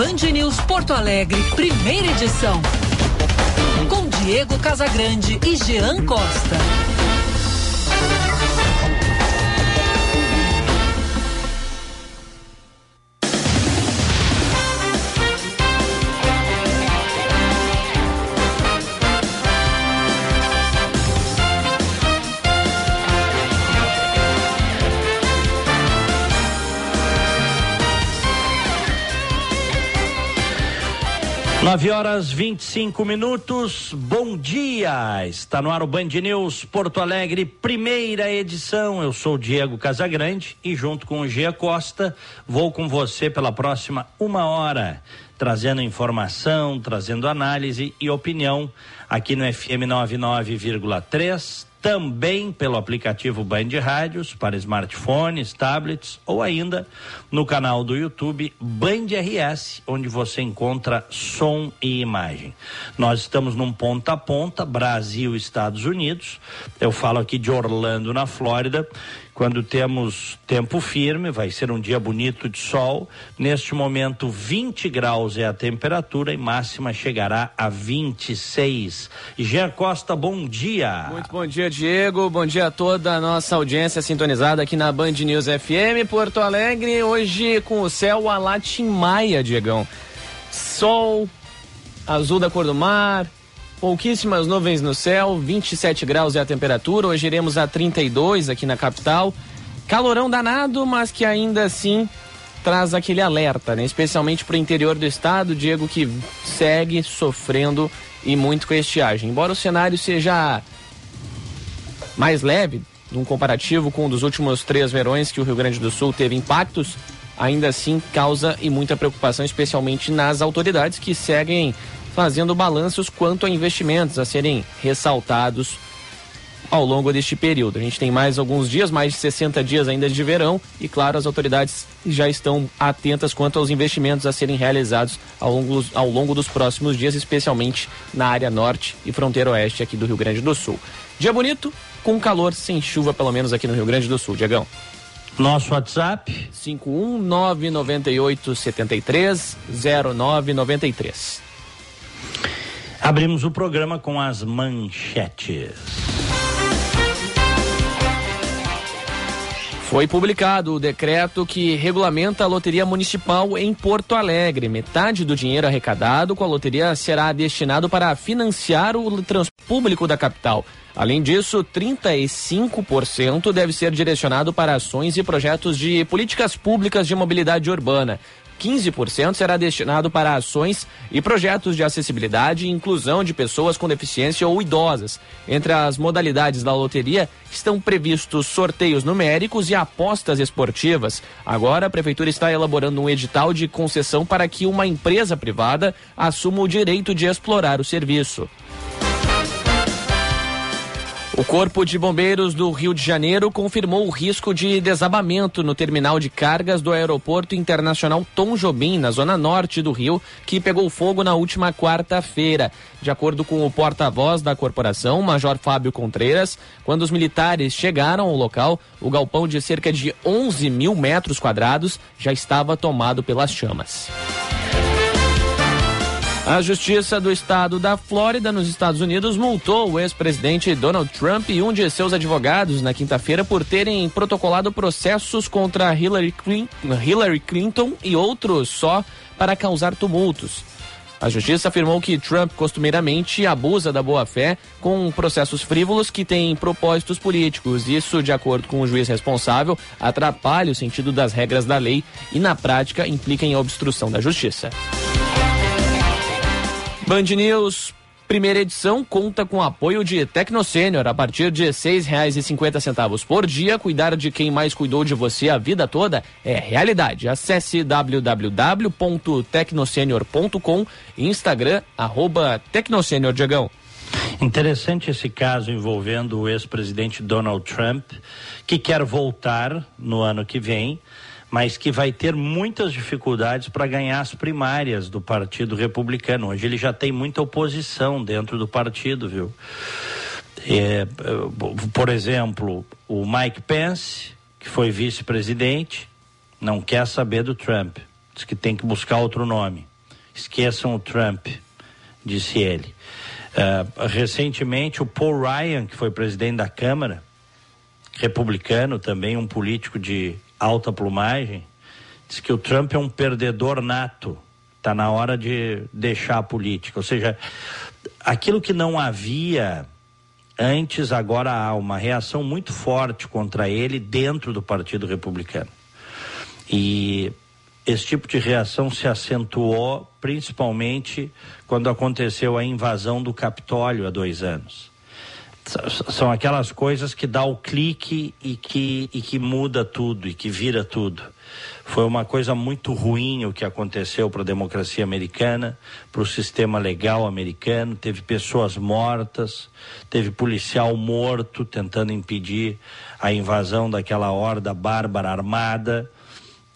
Band News Porto Alegre, primeira edição. Com Diego Casagrande e Jean Costa. Nove horas 25 minutos, bom dia! Está no ar o Band News Porto Alegre, primeira edição. Eu sou Diego Casagrande e, junto com o Gia Costa, vou com você pela próxima uma hora, trazendo informação, trazendo análise e opinião aqui no FM 99,3 também pelo aplicativo Band Rádios para smartphones, tablets ou ainda no canal do YouTube Band RS, onde você encontra som e imagem. Nós estamos num ponta a ponta, Brasil, Estados Unidos. Eu falo aqui de Orlando, na Flórida, quando temos tempo firme, vai ser um dia bonito de sol. Neste momento, 20 graus é a temperatura e máxima chegará a 26. Jean Costa, bom dia. Muito bom dia, Diego. Bom dia a toda a nossa audiência sintonizada aqui na Band News FM Porto Alegre. Hoje com o céu a Maia, Diegão. Sol, azul da cor do mar, Pouquíssimas nuvens no céu, 27 graus é a temperatura. Hoje iremos a 32 aqui na capital. Calorão danado, mas que ainda assim traz aquele alerta, né? especialmente para o interior do estado, Diego, que segue sofrendo e muito com a estiagem. Embora o cenário seja mais leve, num comparativo com um dos últimos três verões que o Rio Grande do Sul teve impactos, ainda assim causa e muita preocupação, especialmente nas autoridades que seguem fazendo balanços quanto a investimentos a serem ressaltados ao longo deste período. A gente tem mais alguns dias, mais de 60 dias ainda de verão, e claro, as autoridades já estão atentas quanto aos investimentos a serem realizados ao longo, ao longo dos próximos dias, especialmente na área norte e fronteira oeste aqui do Rio Grande do Sul. Dia bonito, com calor, sem chuva, pelo menos aqui no Rio Grande do Sul. Diegão. Nosso WhatsApp? 51998 73 0993. Abrimos o programa com as manchetes. Foi publicado o decreto que regulamenta a loteria municipal em Porto Alegre. Metade do dinheiro arrecadado com a loteria será destinado para financiar o transporte público da capital. Além disso, 35% deve ser direcionado para ações e projetos de políticas públicas de mobilidade urbana. 15% será destinado para ações e projetos de acessibilidade e inclusão de pessoas com deficiência ou idosas. Entre as modalidades da loteria estão previstos sorteios numéricos e apostas esportivas. Agora, a Prefeitura está elaborando um edital de concessão para que uma empresa privada assuma o direito de explorar o serviço. O Corpo de Bombeiros do Rio de Janeiro confirmou o risco de desabamento no terminal de cargas do Aeroporto Internacional Tom Jobim, na zona norte do Rio, que pegou fogo na última quarta-feira. De acordo com o porta-voz da corporação, Major Fábio Contreiras, quando os militares chegaram ao local, o galpão de cerca de 11 mil metros quadrados já estava tomado pelas chamas. A Justiça do Estado da Flórida, nos Estados Unidos, multou o ex-presidente Donald Trump e um de seus advogados na quinta-feira por terem protocolado processos contra Hillary Clinton e outros só para causar tumultos. A justiça afirmou que Trump costumeiramente abusa da boa-fé com processos frívolos que têm propósitos políticos. Isso, de acordo com o juiz responsável, atrapalha o sentido das regras da lei e, na prática, implica em obstrução da justiça. Band News, primeira edição, conta com apoio de Tecnosênior. A partir de R$ 6,50 por dia, cuidar de quem mais cuidou de você a vida toda é realidade. Acesse www.tecnosenior.com Instagram, arroba Diagão. Interessante esse caso envolvendo o ex-presidente Donald Trump, que quer voltar no ano que vem mas que vai ter muitas dificuldades para ganhar as primárias do Partido Republicano. Hoje ele já tem muita oposição dentro do partido, viu? É, por exemplo, o Mike Pence, que foi vice-presidente, não quer saber do Trump. Diz que tem que buscar outro nome. esqueçam o Trump, disse ele. Uh, recentemente, o Paul Ryan, que foi presidente da Câmara, republicano, também um político de alta plumagem, disse que o Trump é um perdedor nato. Está na hora de deixar a política. Ou seja, aquilo que não havia antes, agora há uma reação muito forte contra ele dentro do Partido Republicano. E esse tipo de reação se acentuou principalmente quando aconteceu a invasão do Capitólio há dois anos. São aquelas coisas que dá o clique e que, e que muda tudo e que vira tudo. Foi uma coisa muito ruim o que aconteceu para a democracia americana, para o sistema legal americano. Teve pessoas mortas, teve policial morto tentando impedir a invasão daquela horda bárbara armada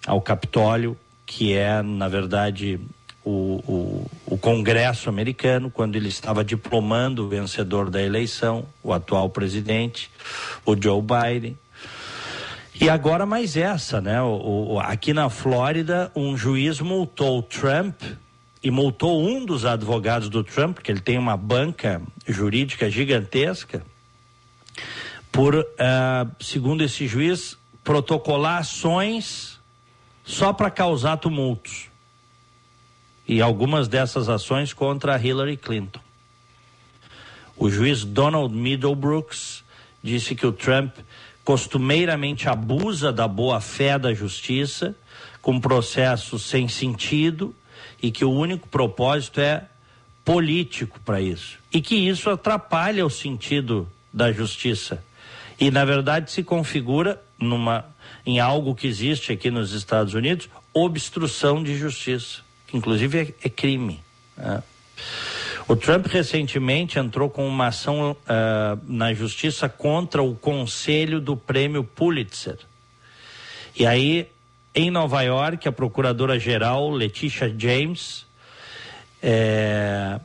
ao Capitólio, que é, na verdade, o, o, o, Congresso americano, quando ele estava diplomando o vencedor da eleição, o atual presidente, o Joe Biden. E agora mais essa, né? O, aqui na Flórida, um juiz multou Trump e multou um dos advogados do Trump, porque ele tem uma banca jurídica gigantesca, por, uh, segundo esse juiz, protocolar ações só para causar tumultos. E algumas dessas ações contra Hillary Clinton. O juiz Donald Middlebrooks disse que o Trump costumeiramente abusa da boa-fé da justiça, com processos sem sentido e que o único propósito é político para isso. E que isso atrapalha o sentido da justiça. E, na verdade, se configura numa, em algo que existe aqui nos Estados Unidos, obstrução de justiça, inclusive é, é crime. Né? O Trump recentemente entrou com uma ação uh, na justiça contra o conselho do prêmio Pulitzer. E aí, em Nova York, a procuradora-geral Letitia James é,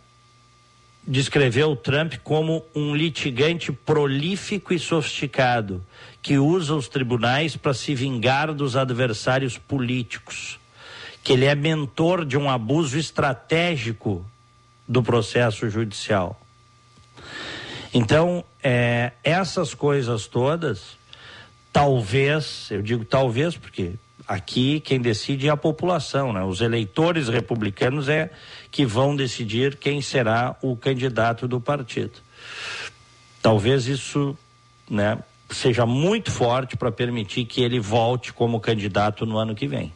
descreveu o Trump como um litigante prolífico e sofisticado que usa os tribunais para se vingar dos adversários políticos, que ele é mentor de um abuso estratégico do processo judicial. Então, é, essas coisas todas, talvez, eu digo talvez porque aqui quem decide é a população, né? Os eleitores republicanos é que vão decidir quem será o candidato do partido. Talvez isso, né, seja muito forte para permitir que ele volte como candidato no ano que vem.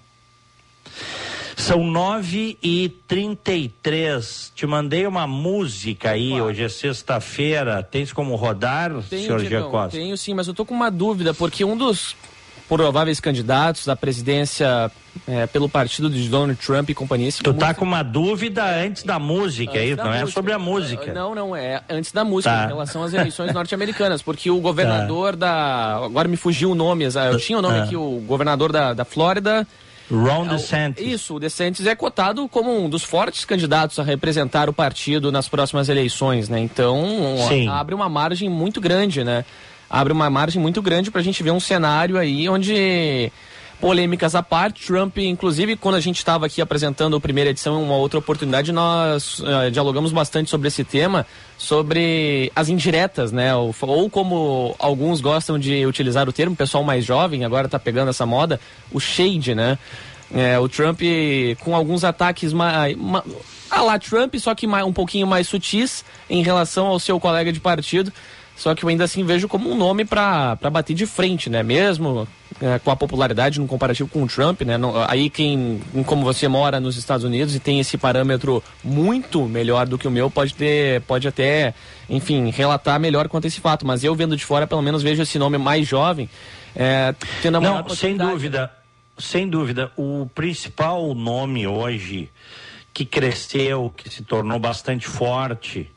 São nove e trinta e três. Te mandei uma música aí, claro. hoje é sexta-feira. Tens como rodar, tenho, senhor Costa? Tenho sim, mas eu tô com uma dúvida, porque um dos prováveis candidatos à presidência é, pelo partido de Donald Trump e companhia. Tu tá com uma dúvida antes da música, antes é isso? Não música. é sobre a música. Não, não, é antes da música, tá. em relação às eleições norte-americanas, porque o governador tá. da. Agora me fugiu o nome, eu tinha o nome ah. aqui, o governador da, da Flórida. Ron é DeSantis. Isso, o DeSantis é cotado como um dos fortes candidatos a representar o partido nas próximas eleições, né? Então, Sim. abre uma margem muito grande, né? Abre uma margem muito grande para a gente ver um cenário aí onde polêmicas à parte, Trump, inclusive, quando a gente estava aqui apresentando a primeira edição, uma outra oportunidade, nós uh, dialogamos bastante sobre esse tema, sobre as indiretas, né? Ou, ou, como alguns gostam de utilizar o termo, o pessoal mais jovem agora está pegando essa moda, o shade, né? É, o Trump com alguns ataques mais. Ma, a lá Trump, só que um pouquinho mais sutis em relação ao seu colega de partido. Só que eu ainda assim vejo como um nome para bater de frente, né? Mesmo é, com a popularidade no comparativo com o Trump, né? Não, aí quem, como você mora nos Estados Unidos e tem esse parâmetro muito melhor do que o meu, pode ter, pode até, enfim, relatar melhor quanto a esse fato. Mas eu vendo de fora, pelo menos vejo esse nome mais jovem, é, tendo a Não, sem dúvida, sem dúvida. O principal nome hoje que cresceu, que se tornou bastante forte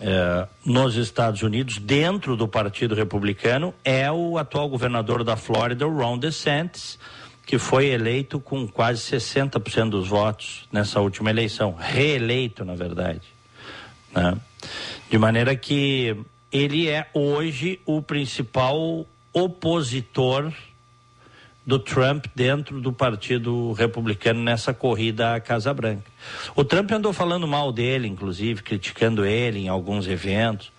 é, nos Estados Unidos, dentro do Partido Republicano, é o atual governador da Flórida, Ron DeSantis, que foi eleito com quase 60% dos votos nessa última eleição, reeleito, na verdade. Né? De maneira que ele é hoje o principal opositor do Trump dentro do Partido Republicano nessa corrida à Casa Branca. O Trump andou falando mal dele, inclusive, criticando ele em alguns eventos.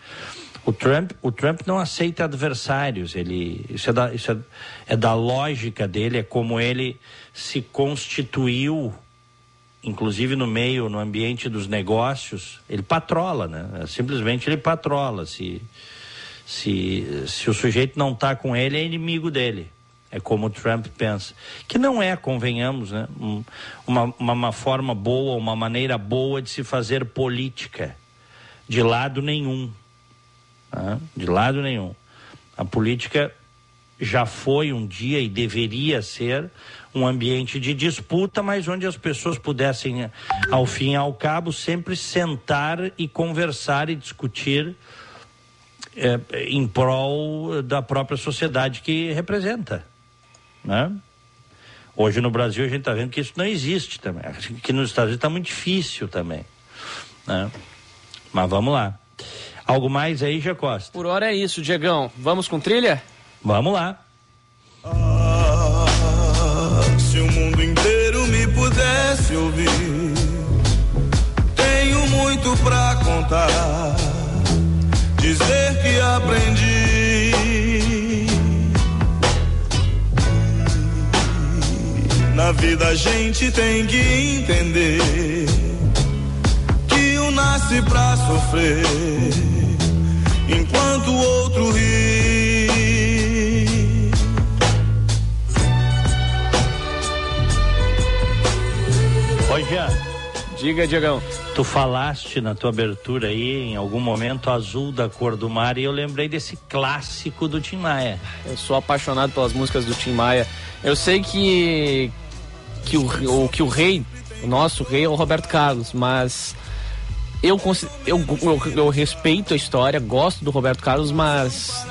O Trump, o Trump não aceita adversários, ele, isso, é da, isso é, é da lógica dele, é como ele se constituiu, inclusive no meio, no ambiente dos negócios, ele patrola, né? Simplesmente ele patrola. Se, se, se o sujeito não está com ele, é inimigo dele. É como o Trump pensa. Que não é, convenhamos, né? uma, uma, uma forma boa, uma maneira boa de se fazer política. De lado nenhum. Né? De lado nenhum. A política já foi um dia e deveria ser um ambiente de disputa, mas onde as pessoas pudessem, ao fim e ao cabo, sempre sentar e conversar e discutir é, em prol da própria sociedade que representa. Né? Hoje no Brasil a gente está vendo que isso não existe também. Que nos Estados Unidos está muito difícil também. Né? Mas vamos lá. Algo mais aí, Jacosta? Por hora é isso, Diegão. Vamos com trilha? Vamos lá. Ah, se o mundo inteiro me pudesse ouvir, tenho muito pra contar. Dizer que aprendi Na vida a gente tem que entender que um nasce pra sofrer, enquanto o outro ri. Oi, Jean. Diga, Diegão. Tu falaste na tua abertura aí, em algum momento, azul da cor do mar, e eu lembrei desse clássico do Tim Maia. Eu sou apaixonado pelas músicas do Tim Maia. Eu sei que que o, o, que o rei, o nosso rei é o Roberto Carlos, mas eu, eu, eu, eu respeito a história, gosto do Roberto Carlos, mas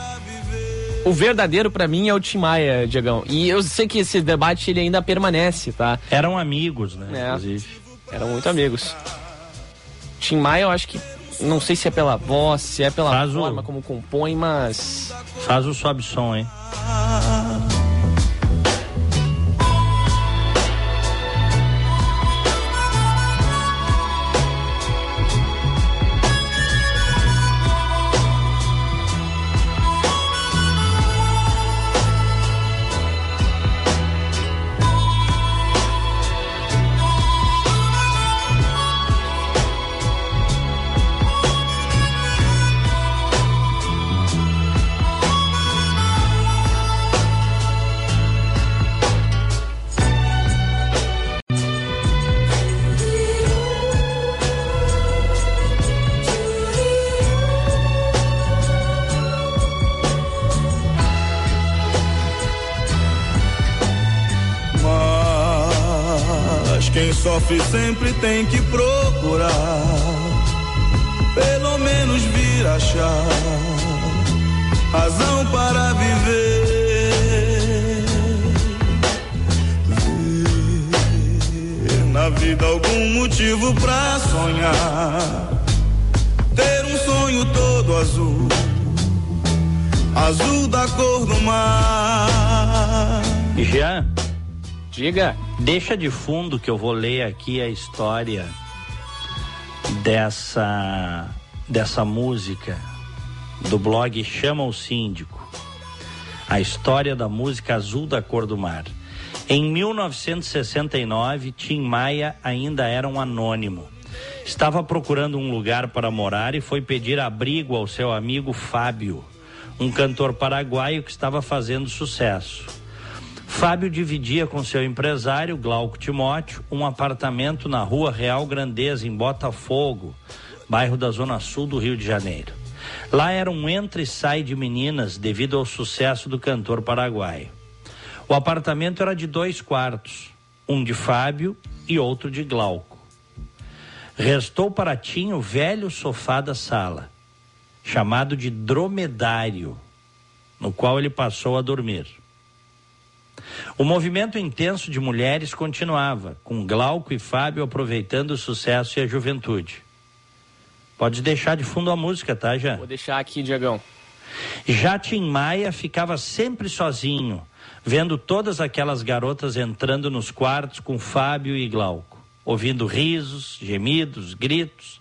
o verdadeiro para mim é o Tim Maia, Diegão. E eu sei que esse debate ele ainda permanece, tá? Eram amigos, né? É, inclusive. Eram muito amigos. Tim Maia, eu acho que. Não sei se é pela voz, se é pela Faz forma o... como compõe, mas. Faz o sobe som, hein? Sempre tem que procurar, pelo menos vir achar razão para viver. Ver na vida algum motivo pra sonhar, ter um sonho todo azul, azul da cor do mar. Já Diga. Deixa de fundo que eu vou ler aqui a história dessa dessa música do blog Chama o Síndico. A história da música Azul da Cor do Mar. Em 1969, Tim Maia ainda era um anônimo. Estava procurando um lugar para morar e foi pedir abrigo ao seu amigo Fábio, um cantor paraguaio que estava fazendo sucesso. Fábio dividia com seu empresário, Glauco Timóteo, um apartamento na rua Real Grandeza, em Botafogo, bairro da Zona Sul do Rio de Janeiro. Lá era um entra e sai de meninas devido ao sucesso do cantor paraguaio. O apartamento era de dois quartos, um de Fábio e outro de Glauco. Restou para Tim o velho sofá da sala, chamado de dromedário, no qual ele passou a dormir. O movimento intenso de mulheres continuava, com Glauco e Fábio aproveitando o sucesso e a juventude. Pode deixar de fundo a música, tá, já? Vou deixar aqui, Diagão. Já Tim Maia ficava sempre sozinho, vendo todas aquelas garotas entrando nos quartos com Fábio e Glauco, ouvindo risos, gemidos, gritos.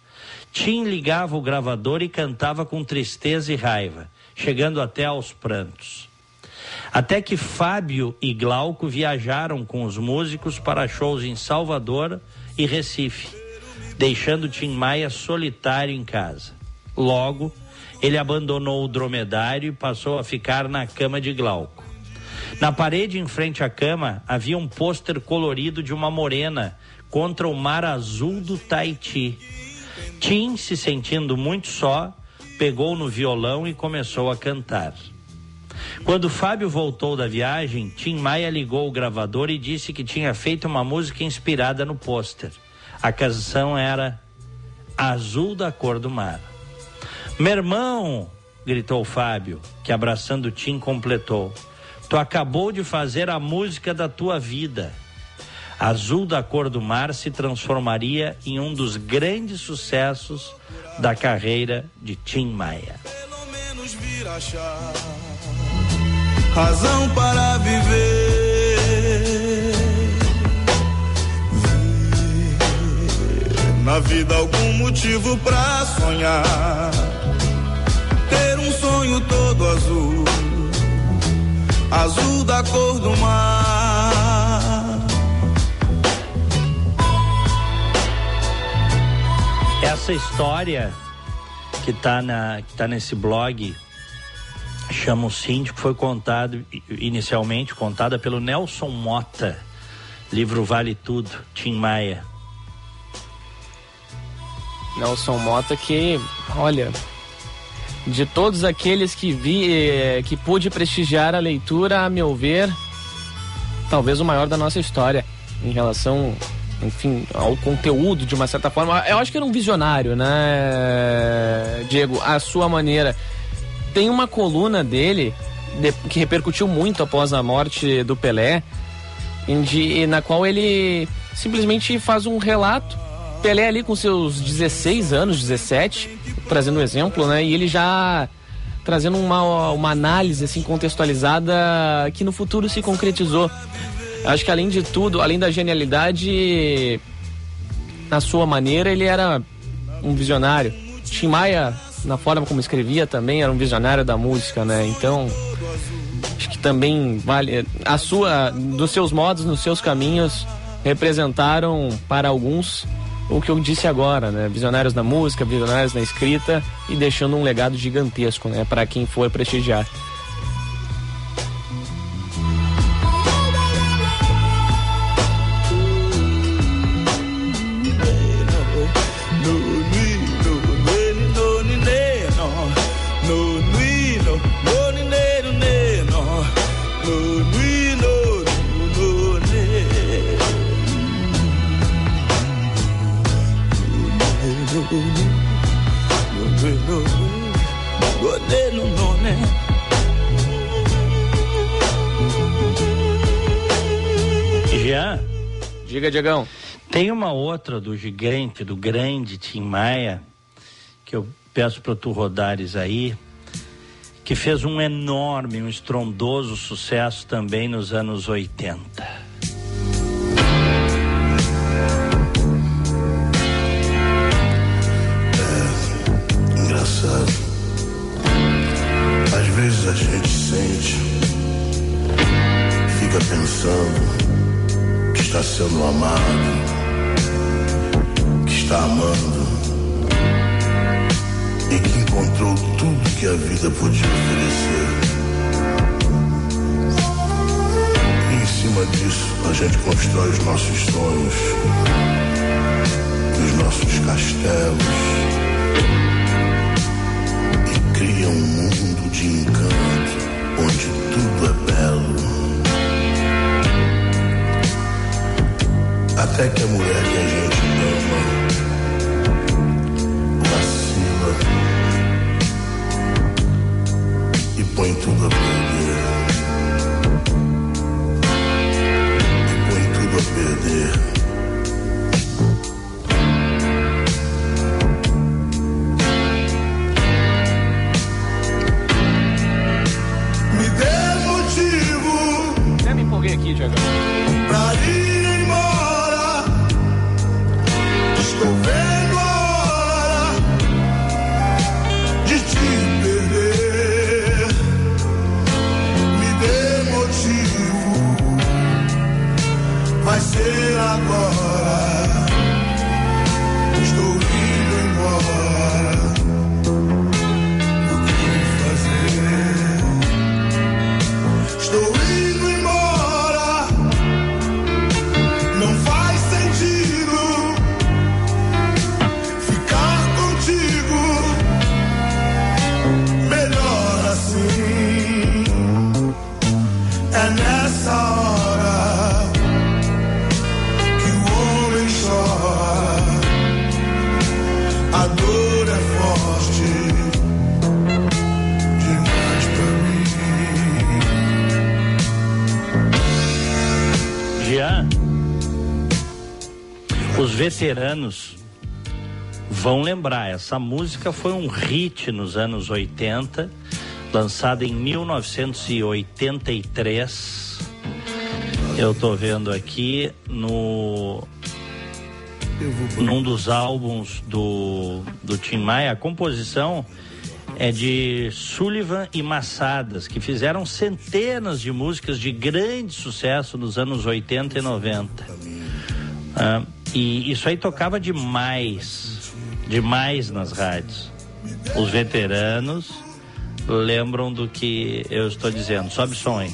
Tim ligava o gravador e cantava com tristeza e raiva, chegando até aos prantos. Até que Fábio e Glauco viajaram com os músicos para shows em Salvador e Recife, deixando Tim Maia solitário em casa. Logo, ele abandonou o dromedário e passou a ficar na cama de Glauco. Na parede em frente à cama havia um pôster colorido de uma morena contra o mar azul do Tahiti. Tim, se sentindo muito só, pegou no violão e começou a cantar. Quando Fábio voltou da viagem, Tim Maia ligou o gravador e disse que tinha feito uma música inspirada no pôster. A canção era Azul da Cor do Mar. Meu irmão, gritou Fábio, que abraçando Tim completou. Tu acabou de fazer a música da tua vida. Azul da Cor do Mar se transformaria em um dos grandes sucessos da carreira de Tim Maia. Pelo menos vir achar razão para viver. Ver na vida algum motivo pra sonhar. Ter um sonho todo azul, azul da cor do mar. Essa história que está na que tá nesse blog chama o síndico foi contado inicialmente contada pelo Nelson Mota livro Vale Tudo Tim Maia Nelson Mota que, olha, de todos aqueles que vi, eh, que pude prestigiar a leitura, a meu ver, talvez o maior da nossa história em relação, enfim, ao conteúdo de uma certa forma. Eu acho que era um visionário, né, Diego, a sua maneira. Tem uma coluna dele de, que repercutiu muito após a morte do Pelé, de, na qual ele simplesmente faz um relato Pelé ali com seus 16 anos, 17, trazendo um exemplo, né? E ele já trazendo uma, uma análise assim contextualizada que no futuro se concretizou. Acho que além de tudo, além da genialidade, na sua maneira, ele era um visionário. Tim Maia, na forma como escrevia, também era um visionário da música, né? Então, acho que também vale a sua, dos seus modos, nos seus caminhos, representaram para alguns o que eu disse agora, né? Visionários na música, visionários na escrita e deixando um legado gigantesco, né? Para quem for prestigiar. Diegão. tem uma outra do gigante, do grande Tim Maia, que eu peço para tu rodares aí, que fez um enorme, um estrondoso sucesso também nos anos 80. Engraçado. Às vezes a gente sente, fica pensando está sendo amado, que está amando e que encontrou tudo que a vida podia oferecer. E em cima disso a gente constrói os nossos sonhos, os nossos castelos e cria um mundo de encanto onde tudo é belo. Até que a mulher que a gente ama vacila e põe tudo a perder. E põe tudo a perder. Me dê motivo. Até me empolguei aqui, Diego? Pra ir. Ser agora. Veteranos vão lembrar, essa música foi um hit nos anos 80, lançada em 1983. Eu tô vendo aqui no num dos álbuns do, do Tim Maia, a composição é de Sullivan e Massadas, que fizeram centenas de músicas de grande sucesso nos anos 80 e 90. Ah, e isso aí tocava demais, demais nas rádios. Os veteranos lembram do que eu estou dizendo. Sobe som aí.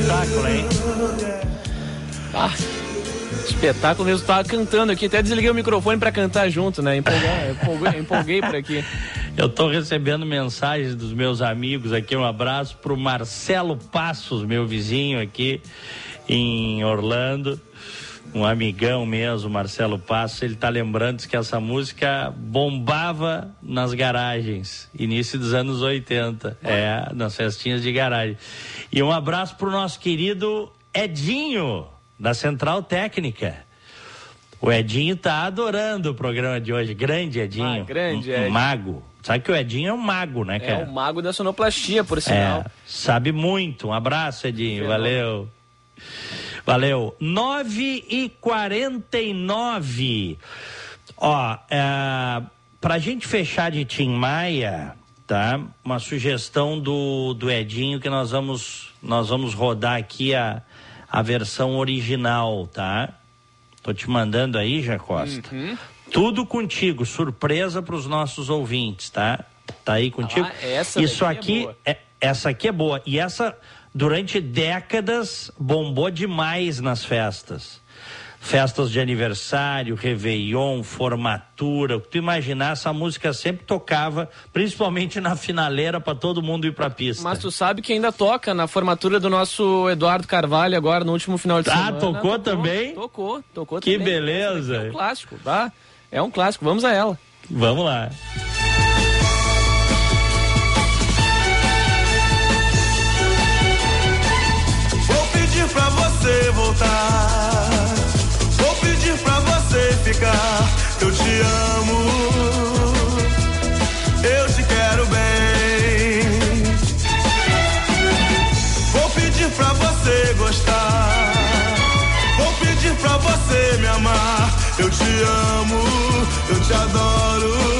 Espetáculo, hein? Ah, espetáculo mesmo. Tava cantando aqui, até desliguei o microfone pra cantar junto, né? Empolgar, empolguei, empolguei por aqui. Eu estou recebendo mensagens dos meus amigos aqui. Um abraço para o Marcelo Passos, meu vizinho aqui em Orlando. Um amigão mesmo, Marcelo Passos. Ele está lembrando que essa música bombava nas garagens, início dos anos 80. É, nas festinhas de garagem. E um abraço para o nosso querido Edinho, da Central Técnica. O Edinho tá adorando o programa de hoje. Grande Edinho. Ah, grande um, um mago. Sabe que o Edinho é um mago, né, É cara? o mago da sonoplastia, por É, sinal. sabe muito. Um abraço, Edinho. Valeu. Valeu. 9 e 49 Ó, é, pra gente fechar de Tim Maia, tá? Uma sugestão do, do Edinho que nós vamos, nós vamos rodar aqui a, a versão original, tá? Tô te mandando aí, Jacosta. Uhum. Tudo contigo, surpresa para os nossos ouvintes, tá? Tá aí contigo? Ah, essa Isso é aqui, boa. é- essa aqui é boa. E essa, durante décadas, bombou demais nas festas. festas de aniversário, Réveillon, formatura, o que tu imaginar, essa música sempre tocava, principalmente na finaleira para todo mundo ir pra pista. Mas tu sabe que ainda toca na formatura do nosso Eduardo Carvalho agora no último final de Ah, semana. tocou também? Tocou, tocou Que também. beleza. É um clássico, tá? É um clássico, vamos a ela. Vamos lá. Voltar. Vou pedir pra você ficar. Eu te amo. Eu te quero bem. Vou pedir pra você gostar. Vou pedir pra você me amar. Eu te amo. Eu te adoro.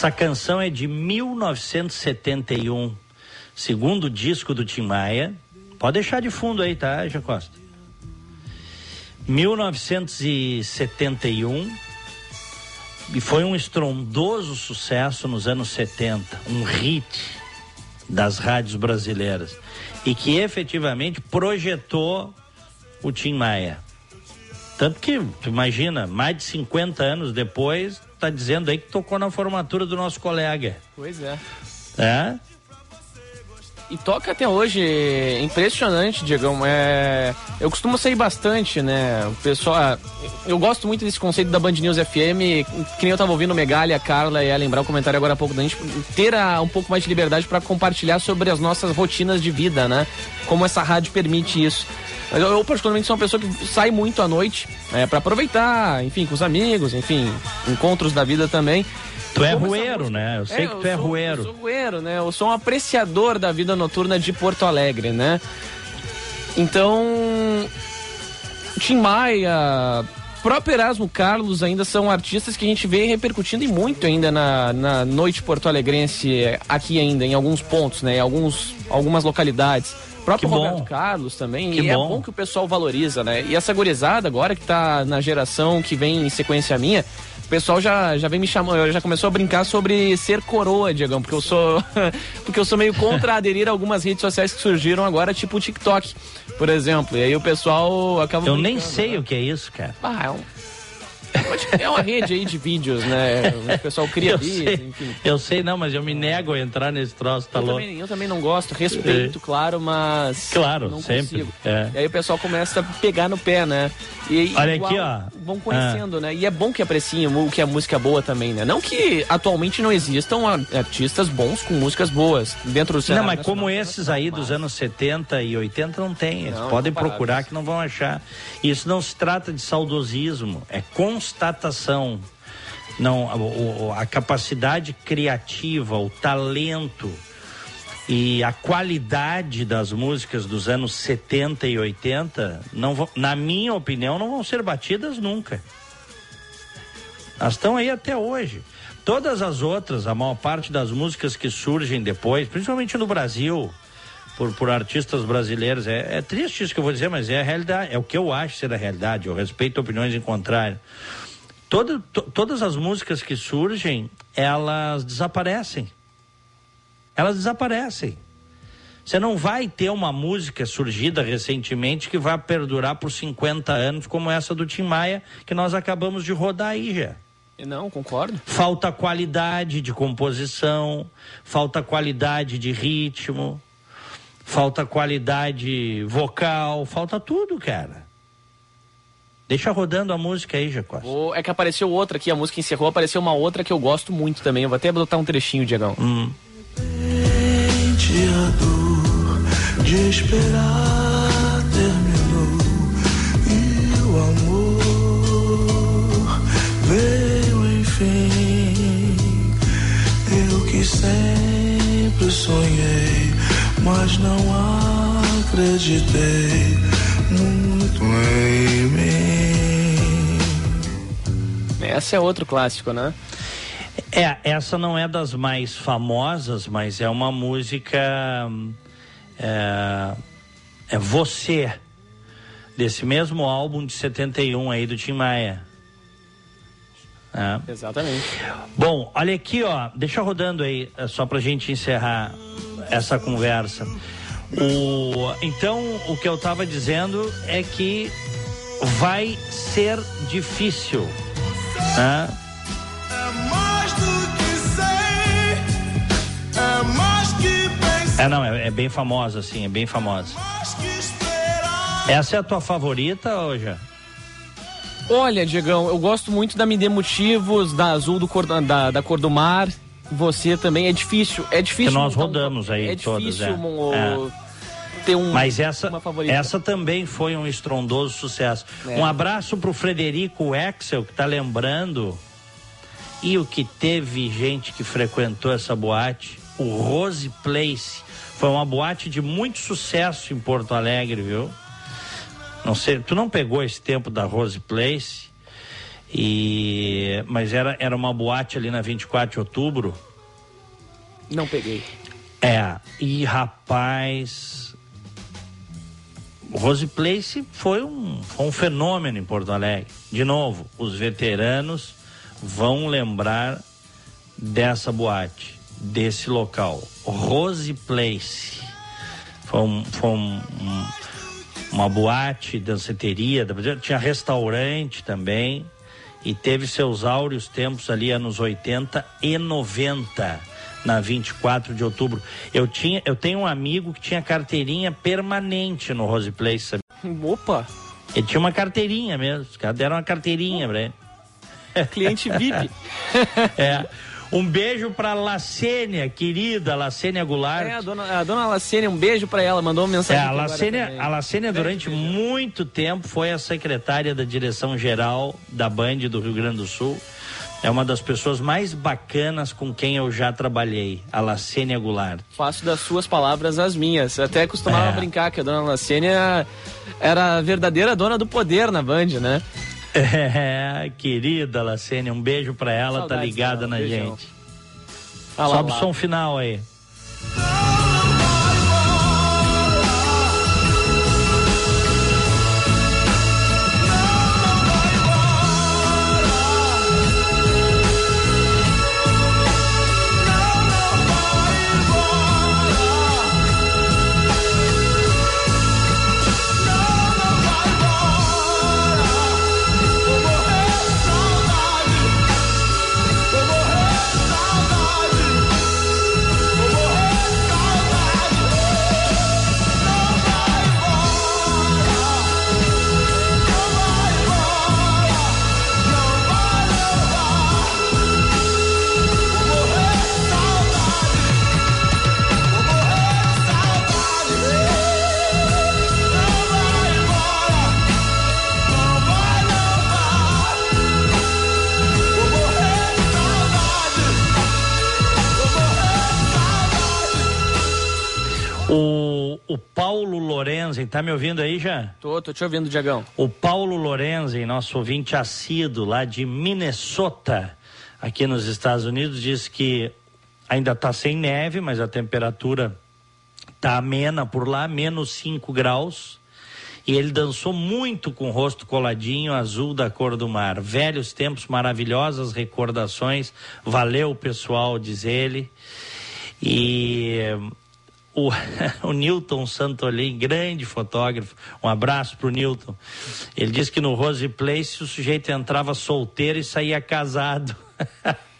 Essa canção é de 1971, segundo disco do Tim Maia. Pode deixar de fundo aí, tá, Jacosta? 1971 e foi um estrondoso sucesso nos anos 70, um hit das rádios brasileiras e que efetivamente projetou o Tim Maia. Tanto que, tu imagina, mais de 50 anos depois, tá dizendo aí que tocou na formatura do nosso colega. Pois é. É? E toca até hoje, é impressionante, Diegão. É, eu costumo sair bastante, né? O pessoal, ah, eu gosto muito desse conceito da Band News FM, que nem eu tava ouvindo o Megali, a Carla e a lembrar o comentário agora há pouco da gente ter a- um pouco mais de liberdade para compartilhar sobre as nossas rotinas de vida, né? Como essa rádio permite isso. Mas Eu, eu, particularmente sou uma pessoa que sai muito à noite é, para aproveitar, enfim, com os amigos, enfim, encontros da vida também. Tu é rueiro, né? Eu sei que eu tu é sou- rueiro. Eu sou rueiro, né? Eu sou um apreciador da vida noturna de Porto Alegre, né? Então, Tim Maia, próprio Erasmo Carlos ainda são artistas que a gente vê repercutindo e muito ainda na, na noite porto-alegrense, aqui ainda, em alguns pontos, né? Em alguns, algumas localidades. O próprio Que bom. Roberto Carlos também, Que e é bom. bom que o pessoal valoriza, né? E essa gurizada agora que tá na geração que vem em sequência minha, pessoal já, já vem me chamando, já começou a brincar sobre ser coroa, Diegão, porque eu sou porque eu sou meio contra aderir a algumas redes sociais que surgiram agora, tipo o TikTok, por exemplo. E aí o pessoal acaba Eu nem brincando, sei né? o que é isso, cara. Ah, é um É uma rede aí de vídeos, né? O pessoal cria Eu vídeos, sei, enfim. eu sei, não, mas eu me nego a entrar nesse troço, tá Eu louco? também, eu também não gosto, respeito, claro, mas. Claro, não sempre, Consigo. é. E aí o pessoal começa a pegar no pé, né? E, Olha igual, aqui, ó. Vão conhecendo, né? E é bom que apreciem o que é música boa também, né? Não que atualmente não existam artistas bons com músicas boas dentro do Não, cenário. mas como esses aí dos anos 70 e 80 não tem. Eles Não, podem procurar que não vão achar. Isso não se trata de saudosismo, é constatação. Não, a, a capacidade criativa, o talento e a qualidade das músicas dos anos 70 e 80, não vão, na minha opinião, não vão ser batidas nunca. Elas estão aí até hoje. Todas as outras, a maior parte das músicas que surgem depois, principalmente no Brasil, por, por artistas brasileiros, é, é triste isso que eu vou dizer, mas é a realidade, é o que eu acho ser a realidade. Eu respeito opiniões em contrário. Todo, to- todas as músicas que surgem, elas desaparecem. Elas desaparecem. Você não vai ter uma música surgida recentemente que vai perdurar por 50 anos, como essa do Tim Maia, que nós acabamos de rodar aí já. Não, concordo. Falta qualidade de composição, falta qualidade de ritmo, falta qualidade vocal, falta tudo, cara. Deixa rodando a música aí, Jacó. Vou- É que apareceu outra aqui, a música encerrou, apareceu uma outra que eu gosto muito também. Eu vou até botar um trechinho, Diegão. Hum. Sente a dor de esperar terminou e o amor veio enfim. Eu que sempre sonhei, mas não acreditei muito em mim. Essa é outro clássico, né? É, essa não é das mais famosas, mas é uma música. É, é Você, desse mesmo álbum de 71 aí do Tim Maia. É. Exatamente. Bom, olha aqui, ó, deixa rodando aí, é só pra gente encerrar essa conversa. O, então, o que eu tava dizendo é que vai ser difícil, né? É mais do que sei, é mais que pensar, É, não, é, é bem famosa, assim, é bem famosa. esperar. Essa é a tua favorita, hoje? Olha, Diegão, eu gosto muito da Me Dê Motivos, da Azul do cor, da, da Cor do Mar. Você também. É difícil. É difícil. Que nós montar um- rodamos aí é todas, difícil é. um, ter um. Mas essa, essa também foi um estrondoso sucesso. É. Um abraço pro Frederico Excel, que tá lembrando. E o que teve gente que frequentou essa boate, o Rose Place. Foi uma boate de muito sucesso em Porto Alegre, viu? Não sei, tu não pegou esse tempo da Rose Place? E mas era, era uma boate ali na 24 de outubro. Não peguei. É, e rapaz. O Rose Place foi um, foi um fenômeno em Porto Alegre. De novo, os veteranos vão lembrar dessa boate, desse local. Rose Place. Foi, um, foi um- um- uma boate, danceteria, tinha restaurante também. E teve seus áureos tempos ali, anos 80 e 90, na 24 de outubro. Eu, tinha, eu tenho um amigo que tinha carteirinha permanente no Rose Place, sabe? Opa! Ele tinha uma carteirinha mesmo, os caras deram uma carteirinha pra ele. Cliente VIP. É. Um beijo pra Lacênia, querida Lacênia Goulart. É, a dona, a dona Lacênia, um beijo pra ela, mandou uma É, mensagem. a aqui agora Lacênia, a Lacênia durante beijo. muito tempo foi a secretária da direção geral da Band do Rio Grande do Sul. É uma das pessoas mais bacanas com quem eu já trabalhei, a Lacênia Goulart. Faço das suas palavras as minhas. Até costumava É. brincar que a dona Lacênia era a verdadeira dona do poder na Band, né? É, querida Lacênia, um beijo pra ela, tá Saudades ligada dela, na beijão. gente. Sobe o som final aí. Lorenzen, tá me ouvindo aí já? Tô, tô te ouvindo, Diagão. O Paulo Lorenzen, nosso ouvinte assíduo lá de Minnesota, aqui nos Estados Unidos, diz que ainda está sem neve, mas a temperatura tá amena por lá, menos 5 graus. E ele dançou muito com o rosto coladinho, azul da cor do mar. Velhos tempos, maravilhosas recordações. Valeu, pessoal, diz ele. E o, o Newton Santolin, grande fotógrafo, um abraço pro Newton. Ele disse que no Rose Place o sujeito entrava solteiro e saía casado.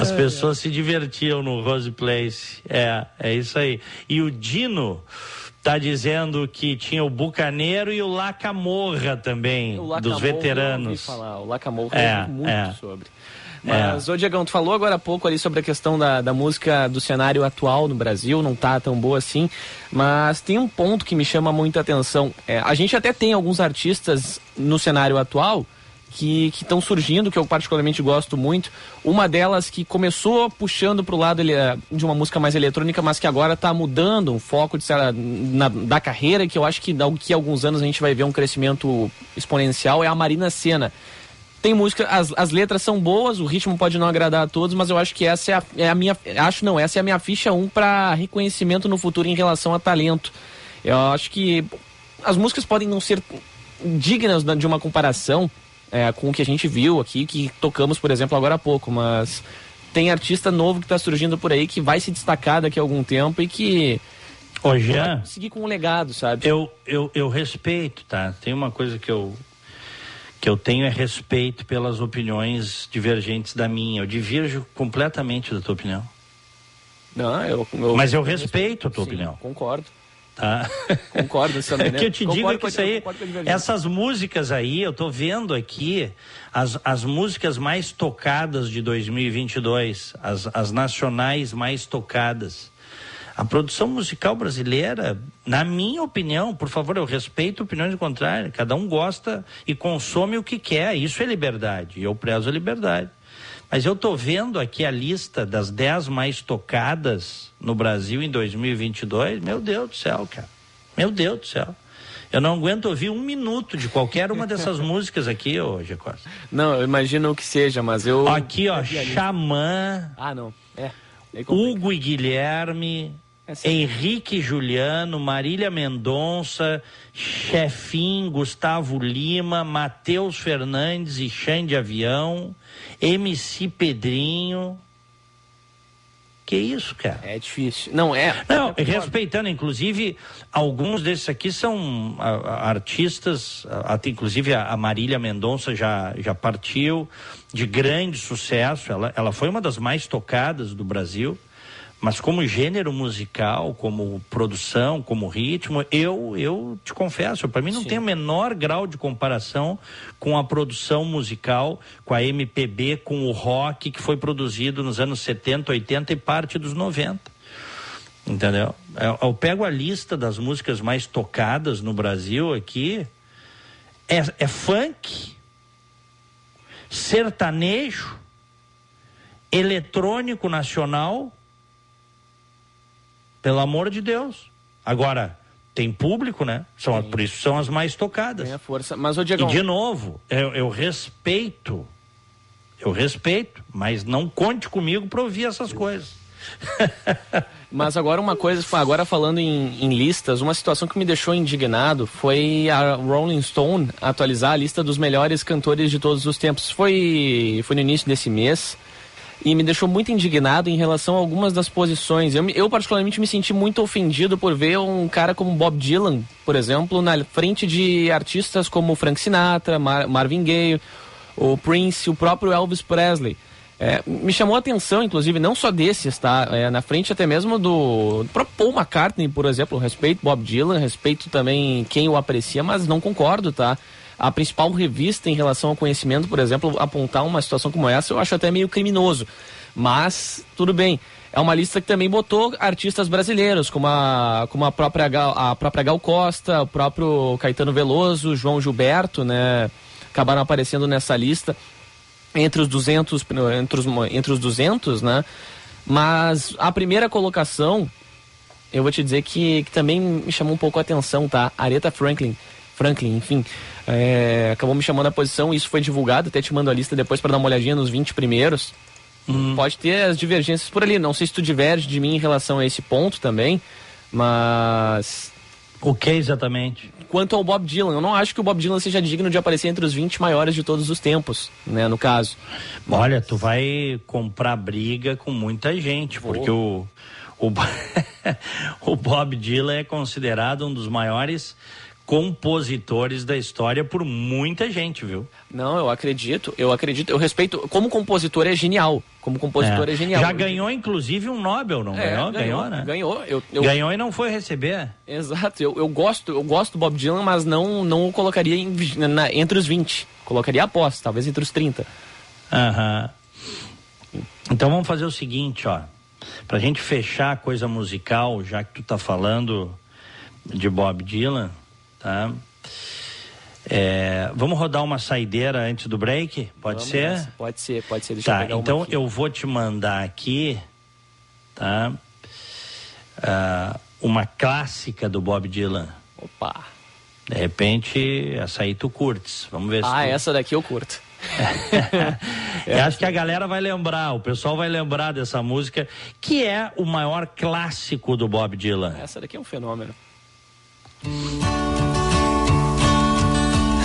As pessoas se divertiam no Rose Place. É, é isso aí. E o Dino tá dizendo que tinha o Bucaneiro e o Lacamorra também, O Lacamorra dos eu ouvi veteranos. falar, o Lacamorra É, eu ouvi muito é. sobre. Mas, ô Diegão, tu falou agora há pouco ali sobre a questão da, da música do cenário atual no Brasil, não tá tão boa assim, mas tem um ponto que me chama muita atenção. É, a gente até tem alguns artistas no cenário atual que estão surgindo, que eu particularmente gosto muito. Uma delas que começou puxando pro lado ele, eh, de uma música mais eletrônica, mas que agora está mudando um foco de, lá, na- da carreira, que eu acho que daqui a alguns anos a gente vai ver um crescimento exponencial, é a Marina Senna tem música, as, as letras são boas, o ritmo pode não agradar a todos, mas eu acho que essa é a, é a minha. Acho não, essa é a minha ficha 1 para reconhecimento no futuro em relação a talento. Eu acho que as músicas podem não ser dignas de uma comparação é, com o que a gente viu aqui, que tocamos, por exemplo, agora há pouco, mas tem artista novo que está surgindo por aí que vai se destacar daqui a algum tempo e que vai seguir com um legado, sabe? eu, eu, eu respeito, tá? Tem uma coisa que eu, que eu tenho é respeito pelas opiniões divergentes da minha. Eu divirjo completamente da tua opinião. Não, eu, eu- Mas eu respeito a tua Sim, opinião, Concordo. tá? Concordo, Sandro, É né? que eu te digo Concordo é que isso aí, essas músicas aí, eu tô vendo aqui as, as músicas mais tocadas de 2022, as, as nacionais mais tocadas. A produção musical brasileira, na minha opinião, por favor, eu respeito opiniões contrárias, cada um gosta e consome o que quer, isso é liberdade, eu prezo a liberdade. Mas eu tô vendo aqui a lista das 10 mais tocadas no Brasil em 2022, meu Deus do céu, cara. Meu Deus do céu. Eu não aguento ouvir um minuto de qualquer uma dessas músicas aqui, G. Costa. Não, eu imagino que seja, mas eu. Aqui, ó, Xamã, Ah, não. É. Complica. Hugo e Guilherme, Essa- Henrique e Juliano, Marília Mendonça, Chefim, Gustavo Lima, Matheus Fernandes e Xande Avião, MC Pedrinho. Que isso, cara? É difícil. Não, é. Não, é respeitando, inclusive, alguns desses aqui são a- a- artistas, a- até inclusive a, a Marília Mendonça já, já partiu, de grande sucesso, ela, ela foi uma das mais tocadas do Brasil, mas como gênero musical, como produção, como ritmo, eu, eu te confesso, para mim não Sim. tem o menor grau de comparação com a produção musical, com a MPB, com o rock que foi produzido nos anos 70, 80 e parte dos 90. Entendeu? Eu, eu pego a lista das músicas mais tocadas no Brasil aqui. É, é funk, sertanejo, eletrônico nacional. Pelo amor de Deus. Agora, tem público, né? São, por isso são as mais tocadas. Tem a força. Mas, ô E Diego. de novo, eu, eu respeito. Eu respeito, mas não conte comigo para ouvir essas coisas. Mas agora uma coisa, agora falando em, em listas, uma situação que me deixou indignado foi a Rolling Stone atualizar a lista dos melhores cantores de todos os tempos. Foi, foi no início desse mês e me deixou muito indignado em relação a algumas das posições. Eu, eu particularmente me senti muito ofendido por ver um cara como Bob Dylan, por exemplo, na frente de artistas como Frank Sinatra, Mar- Marvin Gaye, o Prince, o próprio Elvis Presley. É, me chamou a atenção, inclusive, não só desses, tá? É, na frente até mesmo do, do próprio Paul McCartney, por exemplo. Respeito Bob Dylan, respeito também quem o aprecia, mas não concordo, tá? A principal revista em relação ao conhecimento, por exemplo, apontar uma situação como essa, eu acho até meio criminoso. Mas, tudo bem. É uma lista que também botou artistas brasileiros, como a, como a, própria, Gal, a própria Gal Costa, o próprio Caetano Veloso, João Gilberto, né? Acabaram aparecendo nessa lista entre os 200 entre os, entre os 200 né mas a primeira colocação eu vou te dizer que, que também me chamou um pouco a atenção, tá? Aretha Franklin, Franklin, enfim, é, acabou me chamando a posição, isso foi divulgado, até te mando a lista depois para dar uma olhadinha nos 20 primeiros. Hum. Pode ter as divergências por ali, não sei se tu diverge de mim em relação a esse ponto também, mas O que exatamente? quanto ao Bob Dylan, eu não acho que o Bob Dylan seja digno de aparecer entre os 20 maiores de todos os tempos, né, no caso. Olha, tu vai comprar briga com muita gente, porque o, o, o Bob Dylan é considerado um dos maiores compositores da história por muita gente, viu? Não, eu acredito, eu acredito, eu respeito, como compositor é genial, como compositor é, genial. Já ganhou, inclusive, um Nobel, não É, ganhou? Ganhou, né? Ganhou, eu, eu- Ganhou e não foi receber. Exato, eu, eu gosto, eu gosto do Bob Dylan, mas não, não o colocaria em na- entre os 20. Colocaria após, talvez entre os 30. Aham. Então vamos fazer o seguinte, ó. Pra gente fechar a coisa musical, já que tu tá falando de Bob Dylan, tá? É, vamos rodar uma saideira antes do break? Pode Vamos ser? nessa. Pode ser, pode ser. Deixa eu Tá, uma então eu vou te mandar aqui, tá? Ah, uma clássica do Bob Dylan. Opa. De repente, essa aí tu curtes. Vamos ver se Ah, tu... essa daqui eu curto. Eu acho que a galera vai lembrar, o pessoal vai lembrar dessa música, que é o maior clássico do Bob Dylan. Essa daqui é um fenômeno.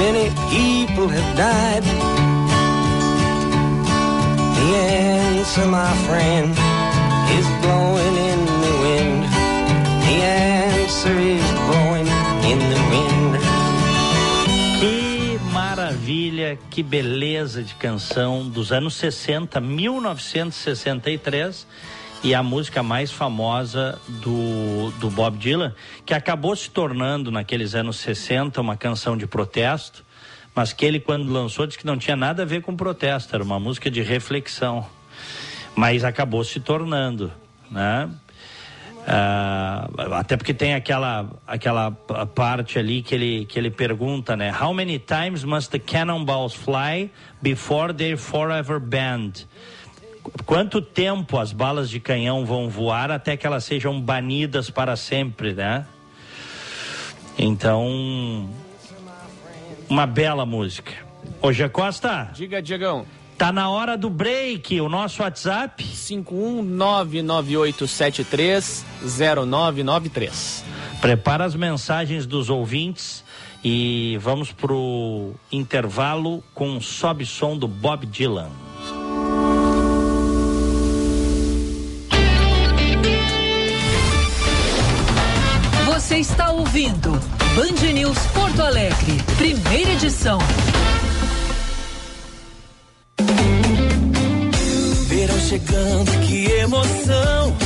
many people have died? The answer, my friend, is blowing in the wind. The answer is blowing in the wind. Que maravilha, que beleza de canção dos anos 60, 1963. E a música mais famosa do, do Bob Dylan, que acabou se tornando, naqueles anos 60, uma canção de protesto, mas que ele, quando lançou, disse que não tinha nada a ver com protesto, era uma música de reflexão. Mas acabou se tornando, né? Ah, até porque tem aquela, aquela parte ali que ele, que ele pergunta, né? How many times must the cannonballs fly before they're forever banned? Qu- Quanto tempo as balas de canhão vão voar até que elas sejam banidas para sempre, né? Então, uma bela música. Gê Costa, Diga, Diegão. tá na hora do break. O nosso WhatsApp 51998730993. Prepara as mensagens dos ouvintes e vamos pro intervalo com o sobe som do Bob Dylan. Está ouvindo Band News Porto Alegre, primeira edição. Verão chegando, que emoção.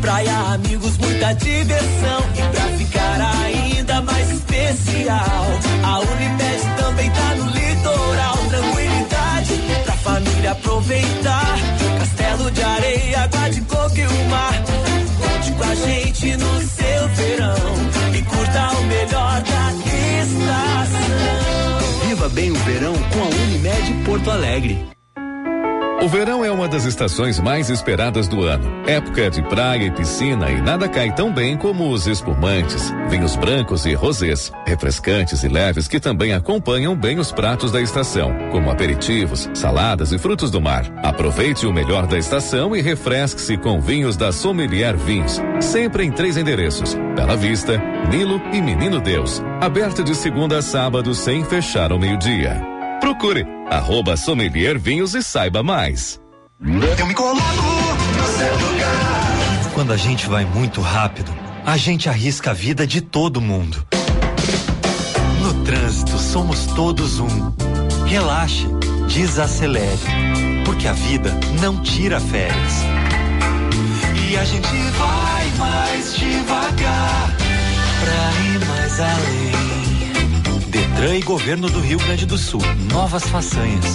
Praia, amigos, muita diversão. E pra ficar ainda mais especial, a Unimed também tá no litoral. Tranquilidade pra família aproveitar. Castelo de areia, água de coco e o mar. Conte com a gente no seu verão. Curta o melhor da estação. Viva bem o verão com a Unimed Porto Alegre. O verão é uma das estações mais esperadas do ano. Época de praia e piscina e nada cai tão bem como os espumantes, vinhos brancos e rosés, refrescantes e leves que também acompanham bem os pratos da estação, como aperitivos, saladas e frutos do mar. Aproveite o melhor da estação e refresque-se com vinhos da Sommelier Vinhos, sempre em três endereços: Bela Vista, Nilo e Menino Deus. Aberto de segunda a sábado sem fechar ao meio-dia. Procure arroba Sommelier Vinhos e saiba mais. Eu me coloco no seu lugar. Quando a gente vai muito rápido, a gente arrisca a vida de todo mundo. No trânsito, somos todos um. Relaxe, desacelere, porque a vida não tira férias. E a gente vai mais devagar pra ir mais além. Detran e Governo do Rio Grande do Sul. Novas façanhas.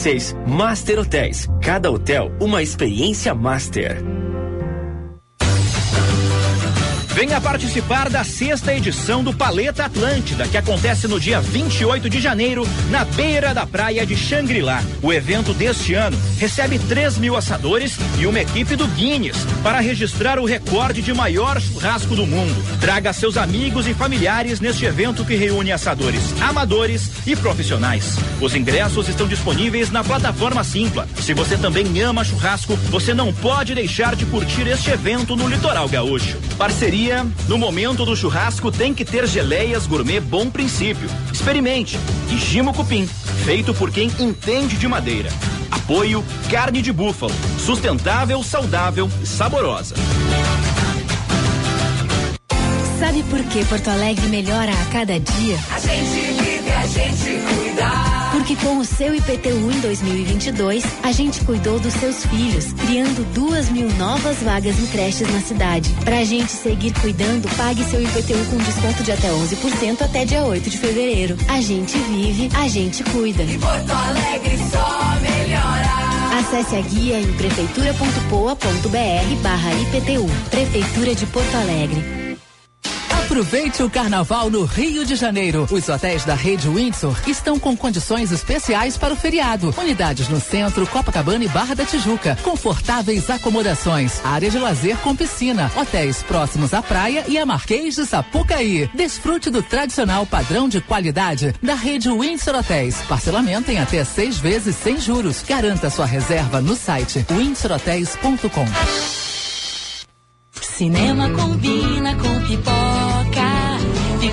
2766. Master Hotéis. Cada hotel uma experiência master. Venha participar da sexta edição do Paleta Atlântida, que acontece no dia 28 de janeiro, na beira da praia de Xangri-Lá. O evento deste ano recebe 3 mil assadores e uma equipe do Guinness para registrar o recorde de maior churrasco do mundo. Traga seus amigos e familiares neste evento que reúne assadores amadores e profissionais. Os ingressos estão disponíveis na plataforma Simpla. Se você também ama churrasco, você não pode deixar de curtir este evento no Litoral Gaúcho. Parceria no momento do churrasco tem que ter geleias gourmet Bom Princípio. Experimente. E Gimo Cupim, feito por quem entende de madeira. Apoio carne de búfalo, sustentável, saudável e saborosa. Sabe por que Porto Alegre melhora a cada dia? A gente vive, a gente cuida. Porque com o seu IPTU em 2022, a gente cuidou dos seus filhos, criando duas mil novas vagas em creches na cidade. Pra gente seguir cuidando, pague seu IPTU com desconto de até 11% até dia 8 de fevereiro. A gente vive, a gente cuida. E Porto Alegre só melhora. Acesse a guia em prefeitura.poa.br barra IPTU. Prefeitura de Porto Alegre. Aproveite o carnaval no Rio de Janeiro. Os hotéis da rede Windsor estão com condições especiais para o feriado. Unidades no centro, Copacabana e Barra da Tijuca. Confortáveis acomodações. Área de lazer com piscina. Hotéis próximos à praia e a Marquês de Sapucaí. Desfrute do tradicional padrão de qualidade da rede Windsor Hotéis. Parcelamento em até seis vezes sem juros. Garanta sua reserva no site windsorhotels.com. Cinema combina com pipoca,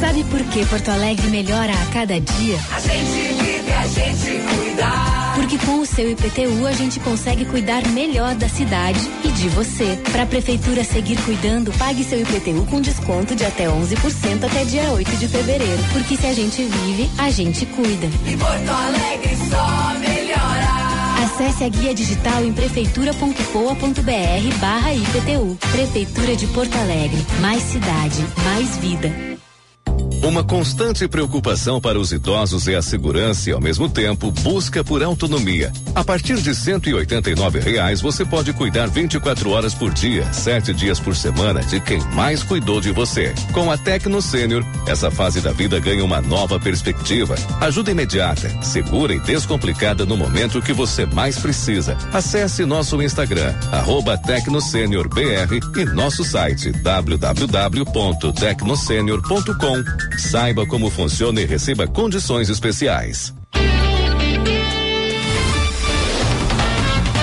Sabe por que Porto Alegre melhora a cada dia? A gente vive, a gente cuida. Porque com o seu IPTU a gente consegue cuidar melhor da cidade e de você. Para a prefeitura seguir cuidando, pague seu IPTU com desconto de até 11% até dia 8 de fevereiro. Porque se a gente vive, a gente cuida. E Porto Alegre só melhora. Acesse a guia digital em prefeitura.poa.br barra IPTU. Prefeitura de Porto Alegre. Mais cidade, mais vida. Uma constante preocupação para os idosos é a segurança e, ao mesmo tempo, busca por autonomia. A partir de 189 reais, você pode cuidar 24 horas por dia, sete dias por semana, de quem mais cuidou de você. Com a Tecno Sênior, essa fase da vida ganha uma nova perspectiva. Ajuda imediata, segura e descomplicada no momento que você mais precisa. Acesse nosso Instagram, arroba TecnoSeniorBR e nosso site www.tecnosenior.com Saiba como funciona e receba condições especiais.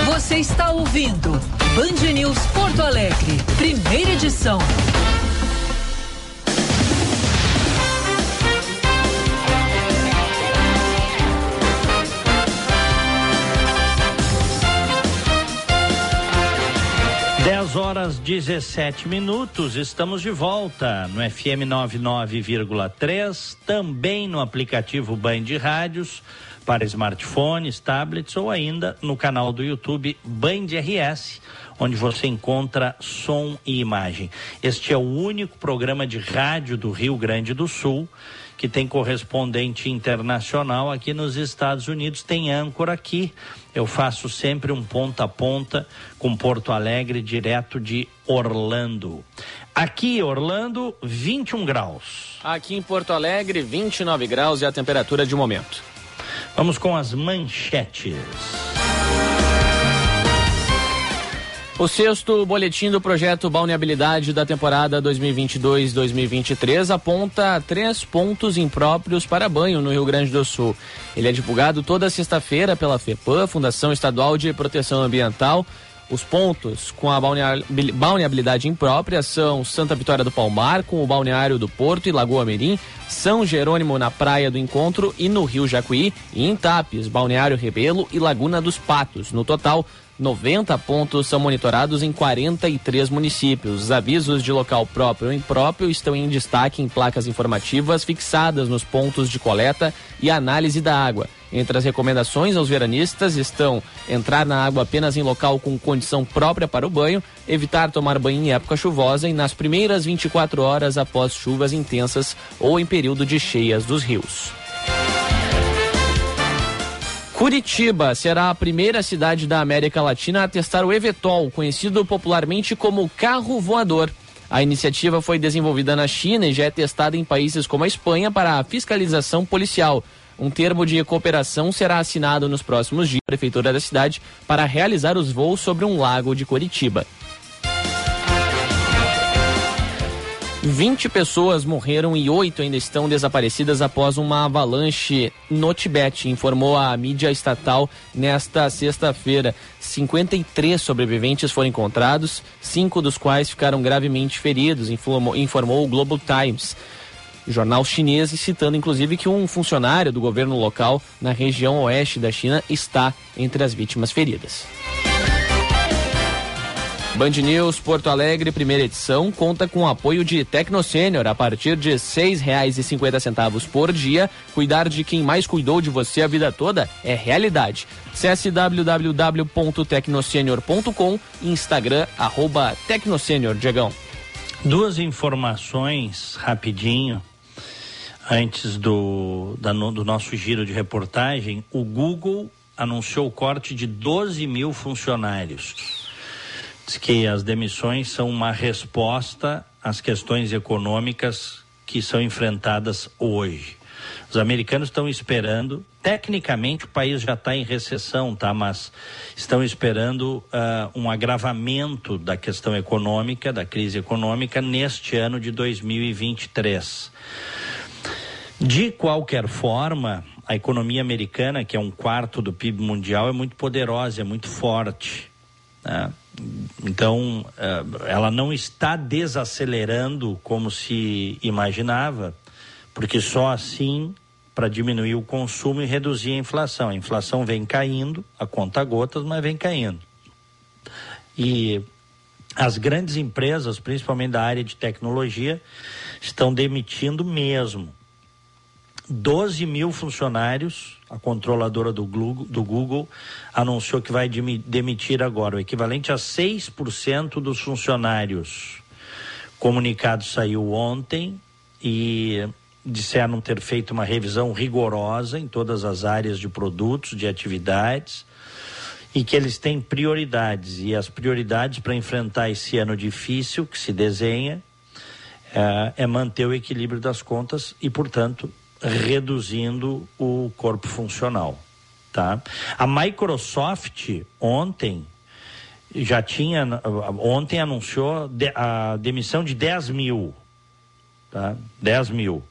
Você está ouvindo Band News Porto Alegre, primeira edição. Horas 17 minutos, estamos de volta no FM 99,3, também no aplicativo Band Rádios para smartphones, tablets ou ainda no canal do YouTube Band RS, onde você encontra som e imagem. Este é o único programa de rádio do Rio Grande do Sul que tem correspondente internacional aqui nos Estados Unidos, tem âncora aqui. Eu faço sempre um ponta a ponta com Porto Alegre, direto de Orlando. Aqui, Orlando, 21 graus. Aqui em Porto Alegre, 29 graus e a temperatura de momento. Vamos com as manchetes. O sexto boletim do projeto Balneabilidade da temporada 2022-2023 aponta três pontos impróprios para banho no Rio Grande do Sul. Ele é divulgado toda sexta-feira pela FEPAM, Fundação Estadual de Proteção Ambiental. Os pontos com a balneabilidade imprópria são Santa Vitória do Palmar, com o Balneário do Porto e Lagoa Merim, São Jerônimo na Praia do Encontro e no Rio Jacuí, e em Tapes, Balneário Rebelo e Laguna dos Patos. No total, 90 pontos são monitorados em 43 municípios. Os avisos de local próprio ou impróprio estão em destaque em placas informativas fixadas nos pontos de coleta e análise da água. Entre as recomendações aos veranistas estão entrar na água apenas em local com condição própria para o banho, evitar tomar banho em época chuvosa e nas primeiras 24 horas após chuvas intensas ou em período de cheias dos rios. Curitiba será a primeira cidade da América Latina a testar o Evetol, conhecido popularmente como carro voador. A iniciativa foi desenvolvida na China e já é testada em países como a Espanha para a fiscalização policial. Um termo de cooperação será assinado nos próximos dias pela Prefeitura da cidade para realizar os voos sobre um lago de Curitiba. 20 pessoas morreram e oito ainda estão desaparecidas após uma avalanche no Tibete, informou a mídia estatal nesta sexta-feira. 53 sobreviventes foram encontrados, cinco dos quais ficaram gravemente feridos, informou, informou o Global Times. Jornal chinês citando inclusive que um funcionário do governo local na região oeste da China está entre as vítimas feridas. Band News Porto Alegre, primeira edição, conta com o apoio de Tecno Sênior a partir de R$ 6,50 por dia. Cuidar de quem mais cuidou de você a vida toda é realidade. Acesse www.tecnosenior.com Instagram, arroba Tecnosenior, Diegão. Duas informações rapidinho antes do, da, do nosso giro de reportagem. O Google anunciou o corte de 12 mil funcionários. Diz que as demissões são uma resposta às questões econômicas que são enfrentadas hoje. Os americanos estão esperando, tecnicamente o país já está em recessão, tá? Mas estão esperando uh, um agravamento da questão econômica, da crise econômica, neste ano de 2023. De qualquer forma, a economia americana, que é um quarto do PIB mundial, é muito poderosa, é muito forte. Né? Então, eh, ela não está desacelerando como se imaginava, porque só assim para diminuir o consumo e reduzir a inflação. A inflação vem caindo, a conta gotas, mas vem caindo. E as grandes empresas, principalmente da área de tecnologia, estão demitindo mesmo. 12 mil funcionários, a controladora do Google, anunciou que vai demitir agora, o equivalente a 6% dos funcionários. O comunicado saiu ontem e disseram ter feito uma revisão rigorosa em todas as áreas de produtos, de atividades, e que eles têm prioridades. E as prioridades para enfrentar esse ano difícil que se desenha é, é manter o equilíbrio das contas e, portanto, reduzindo o corpo funcional. Tá? A Microsoft ontem já tinha, ontem anunciou a demissão de 10 mil. Tá? 10 mil.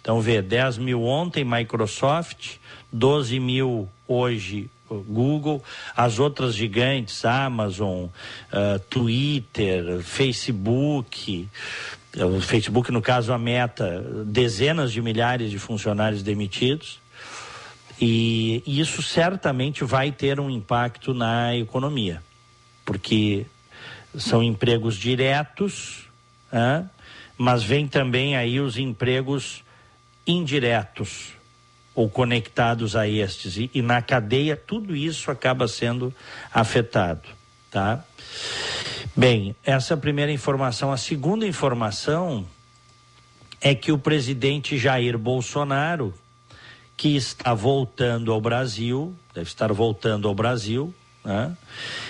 Então, vê, 10 mil ontem Microsoft, 12 mil hoje Google, as outras gigantes, Amazon, uh, Twitter, Facebook, o Facebook, no caso, a Meta, dezenas de milhares de funcionários demitidos. E isso certamente vai ter um impacto na economia, porque são empregos diretos, né? mas vem também aí os empregos indiretos ou conectados a estes. E, e na cadeia tudo isso acaba sendo afetado, tá? Bem, essa primeira informação. A segunda informação é que o presidente Jair Bolsonaro, que está voltando ao Brasil, deve estar voltando ao Brasil, né?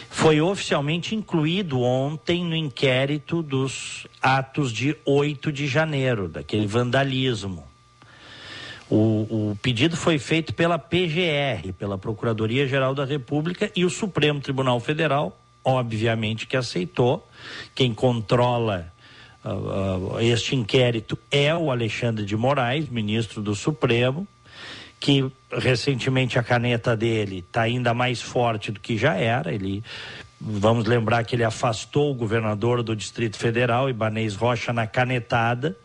foi oficialmente incluído ontem no inquérito dos atos de 8 de janeiro, daquele vandalismo. O, o, pedido foi feito pela PGR, pela Procuradoria-Geral da República, e o Supremo Tribunal Federal obviamente que aceitou. Quem controla uh, uh, este inquérito é o Alexandre de Moraes, ministro do Supremo, que recentemente a caneta dele está ainda mais forte do que já era. Ele, vamos lembrar que ele afastou o governador do Distrito Federal, Ibanez Rocha, na canetada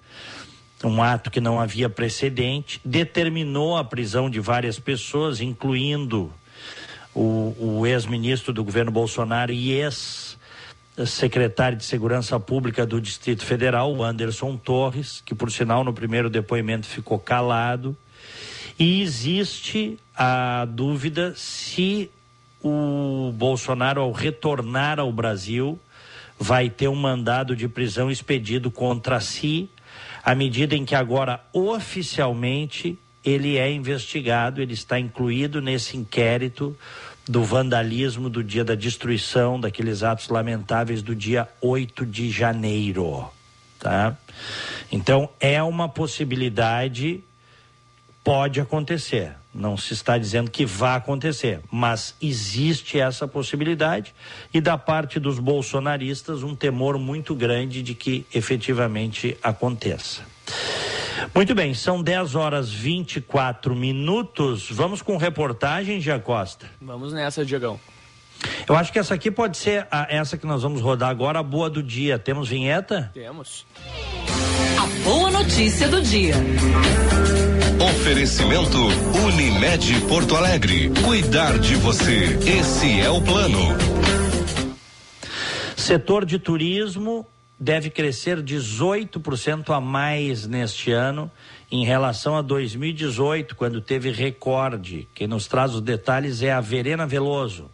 um ato que não havia precedente, determinou a prisão de várias pessoas, incluindo o, o ex-ministro do governo Bolsonaro e ex-secretário de Segurança Pública do Distrito Federal, Anderson Torres, que por sinal no primeiro depoimento ficou calado. E existe a dúvida se o Bolsonaro, ao retornar ao Brasil, vai ter um mandado de prisão expedido contra si, à medida em que agora oficialmente ele é investigado, ele está incluído nesse inquérito do vandalismo do dia da destruição, daqueles atos lamentáveis do dia 8 de janeiro. Tá? Então, é uma possibilidade, pode acontecer. Não se está dizendo que vai acontecer, mas existe essa possibilidade e da parte dos bolsonaristas um temor muito grande de que efetivamente aconteça. Muito bem, são 10 horas 24 minutos. Vamos com reportagem, Gia Costa. Vamos nessa, Diegão. Eu acho que essa aqui pode ser a, essa que nós vamos rodar agora, a boa do dia. Temos vinheta? Temos. A boa notícia do dia. Oferecimento Unimed Porto Alegre. Cuidar de você. Esse é o plano. Setor de turismo deve crescer 18% a mais neste ano em relação a 2018, quando teve recorde. Quem nos traz os detalhes é a Verena Veloso.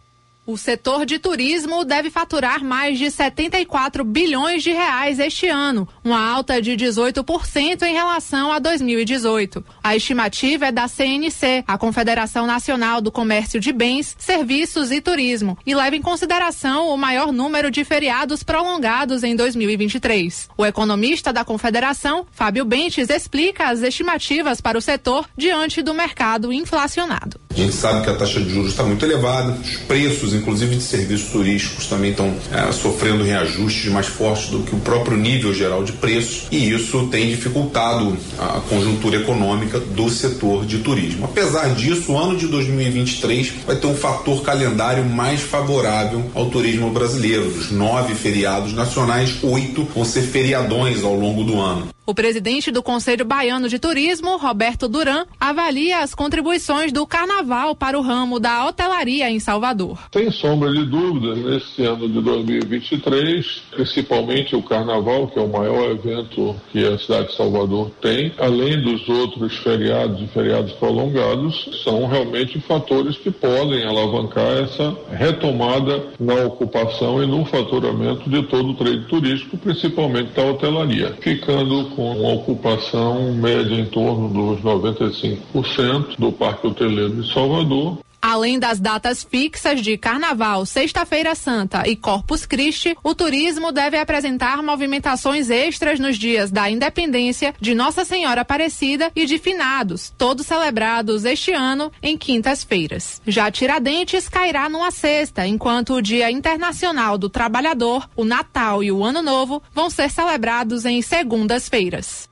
O setor de turismo deve faturar mais de 74 bilhões de reais este ano, uma alta de 18% em relação a 2018. A estimativa é da CNC, a Confederação Nacional do Comércio de Bens, Serviços e Turismo, e leva em consideração o maior número de feriados prolongados em 2023. O economista da Confederação, Fábio Bentes, explica as estimativas para o setor diante do mercado inflacionado. A gente sabe que a taxa de juros está muito elevada, os preços, inclusive de serviços turísticos, também estão é, sofrendo reajustes mais fortes do que o próprio nível geral de preços, e isso tem dificultado a conjuntura econômica do setor de turismo. Apesar disso, o ano de 2023 vai ter um fator calendário mais favorável ao turismo brasileiro. Dos nove feriados nacionais, oito vão ser feriadões ao longo do ano. O presidente do Conselho Baiano de Turismo, Roberto Duran, avalia as contribuições do carnaval para o ramo da hotelaria em Salvador. Sem sombra de dúvida, nesse ano de 2023, principalmente o carnaval, que é o maior evento que a cidade de Salvador tem, além dos outros feriados e feriados prolongados, são realmente fatores que podem alavancar essa retomada na ocupação e no faturamento de todo o trade turístico, principalmente da hotelaria, ficando com uma ocupação média em torno dos 95% do Parque Hoteleiro de Salvador. Além das datas fixas de Carnaval, Sexta-feira Santa e Corpus Christi, o turismo deve apresentar movimentações extras nos dias da Independência, de Nossa Senhora Aparecida e de Finados, todos celebrados este ano em quintas-feiras. Já Tiradentes cairá numa sexta, enquanto o Dia Internacional do Trabalhador, o Natal e o Ano Novo vão ser celebrados em segundas-feiras.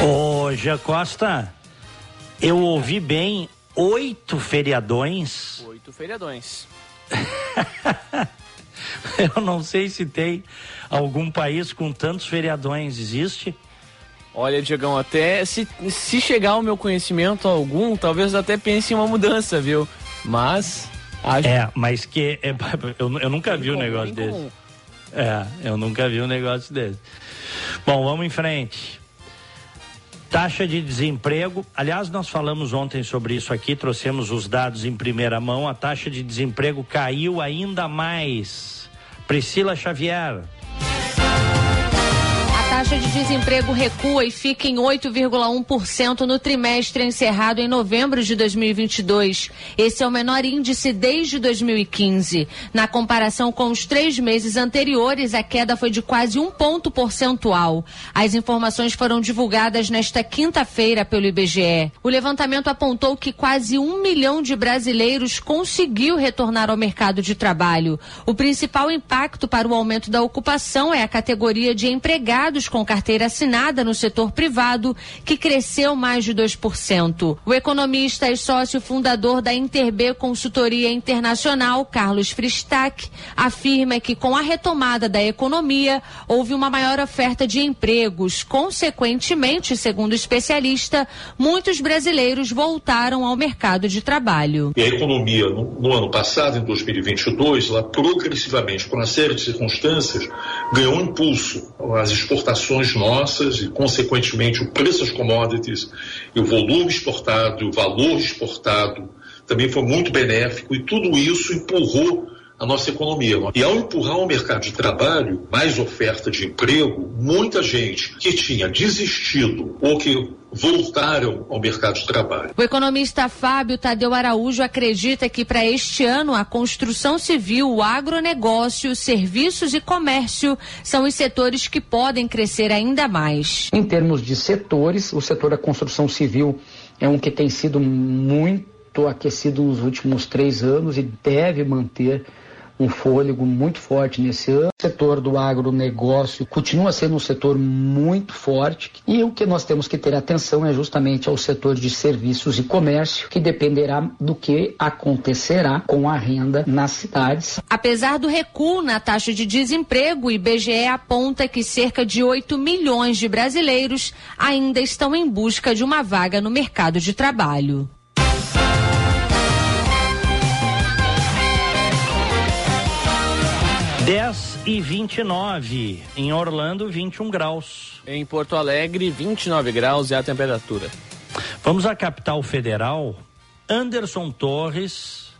Ô, Gia Costa, eu ouvi bem oito feriadões. Oito feriadões. eu não sei se tem algum país com tantos feriadões. Existe? Olha, Diegão, até se, se chegar ao meu conhecimento algum, talvez até pense em uma mudança, viu? Mas. Acho... É, mas que. É, eu, eu nunca vi um negócio desse. É, eu nunca vi um negócio desse. Bom, vamos em frente. Taxa de desemprego, aliás, nós falamos ontem sobre isso aqui, trouxemos os dados em primeira mão. A taxa de desemprego caiu ainda mais. Priscila Xavier. Taxa de desemprego recua e fica em 8,1% no trimestre encerrado em novembro de 2022. Esse é o menor índice desde 2015. Na comparação com os três meses anteriores, a queda foi de quase um ponto percentual. As informações foram divulgadas nesta quinta-feira pelo IBGE. O levantamento apontou que quase um milhão de brasileiros conseguiu retornar ao mercado de trabalho. O principal impacto para o aumento da ocupação é a categoria de empregados com carteira assinada no setor privado, que cresceu mais de 2%. O economista e sócio fundador da Interb Consultoria Internacional, Carlos Fristac, afirma que com a retomada da economia, houve uma maior oferta de empregos. Consequentemente, segundo o especialista, muitos brasileiros voltaram ao mercado de trabalho. E a economia, no, no ano passado, em 2022, ela progressivamente, por uma série de circunstâncias, ganhou um impulso. As exportações nossas e, consequentemente, o preço das commodities e o volume exportado, o valor exportado também foi muito benéfico e tudo isso empurrou a nossa economia. E ao empurrar o mercado de trabalho, mais oferta de emprego, muita gente que tinha desistido ou que voltaram ao mercado de trabalho. O economista Fábio Tadeu Araújo acredita que para este ano a construção civil, o agronegócio, serviços e comércio são os setores que podem crescer ainda mais. Em termos de setores, o setor da construção civil é um que tem sido muito aquecido nos últimos três anos e deve manter um fôlego muito forte nesse ano. O setor do agronegócio continua sendo um setor muito forte e o que nós temos que ter atenção é justamente ao setor de serviços e comércio, que dependerá do que acontecerá com a renda nas cidades. Apesar do recuo na taxa de desemprego, o IBGE aponta que cerca de 8 milhões de brasileiros ainda estão em busca de uma vaga no mercado de trabalho. 10 e 29. Em Orlando, 21 graus. Em Porto Alegre, 29 graus é a temperatura. Vamos à capital federal. Anderson Torres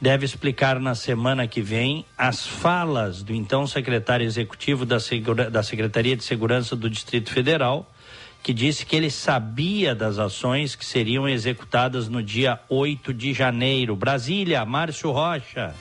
deve explicar na semana que vem as falas do então secretário executivo da, Segura, da Secretaria de Segurança do Distrito Federal, que disse que ele sabia das ações que seriam executadas no dia 8 de janeiro. Brasília, Márcio Rocha.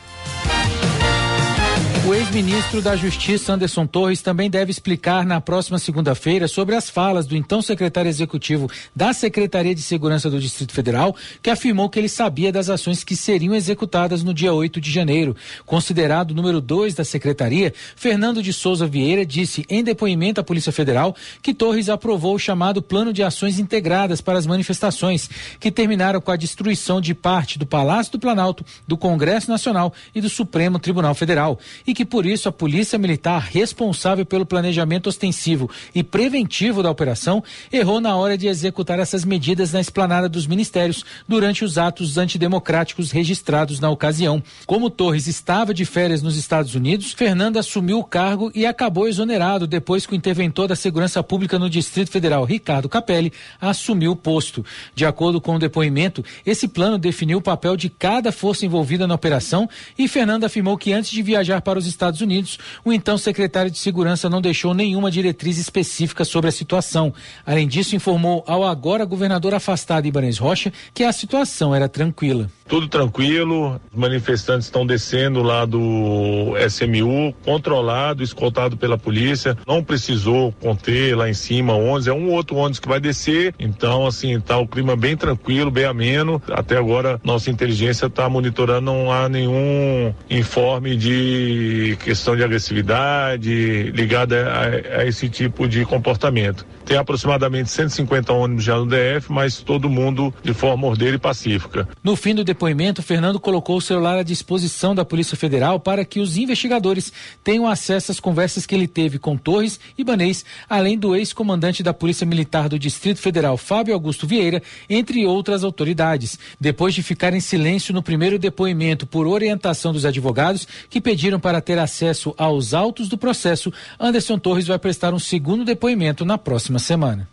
O ex-ministro da Justiça, Anderson Torres, também deve explicar na próxima segunda-feira sobre as falas do então secretário executivo da Secretaria de Segurança do Distrito Federal, que afirmou que ele sabia das ações que seriam executadas no dia 8 de janeiro. Considerado número 2 da secretaria, Fernando de Souza Vieira disse em depoimento à Polícia Federal que Torres aprovou o chamado Plano de Ações Integradas para as manifestações, que terminaram com a destruição de parte do Palácio do Planalto, do Congresso Nacional e do Supremo Tribunal Federal. E que por isso a Polícia Militar, responsável pelo planejamento ostensivo e preventivo da operação, errou na hora de executar essas medidas na esplanada dos ministérios durante os atos antidemocráticos registrados na ocasião. Como Torres estava de férias nos Estados Unidos, Fernando assumiu o cargo e acabou exonerado depois que o interventor da Segurança Pública no Distrito Federal, Ricardo Capelli, assumiu o posto. De acordo com o depoimento, esse plano definiu o papel de cada força envolvida na operação e Fernando afirmou que antes de viajar para os Estados Unidos, o então secretário de Segurança não deixou nenhuma diretriz específica sobre a situação. Além disso, informou ao agora governador afastado Ibanez Rocha que a situação era tranquila. Tudo tranquilo, os manifestantes estão descendo lá do SMU, controlado, escoltado pela polícia. Não precisou conter lá em cima ônibus, é um outro ônibus que vai descer. Então, assim, tá o clima bem tranquilo, bem ameno. Até agora, nossa inteligência está monitorando, não há nenhum informe de questão de agressividade ligada a, a esse tipo de comportamento. Tem aproximadamente 150 ônibus já no DF, mas todo mundo de forma ordeira e pacífica. No fim do depoimento, Fernando colocou o celular à disposição da Polícia Federal para que os investigadores tenham acesso às conversas que ele teve com Torres e Banês, além do ex-comandante da Polícia Militar do Distrito Federal, Fábio Augusto Vieira, entre outras autoridades. Depois de ficar em silêncio no primeiro depoimento por orientação dos advogados que pediram para ter acesso aos autos do processo, Anderson Torres vai prestar um segundo depoimento na próxima semana.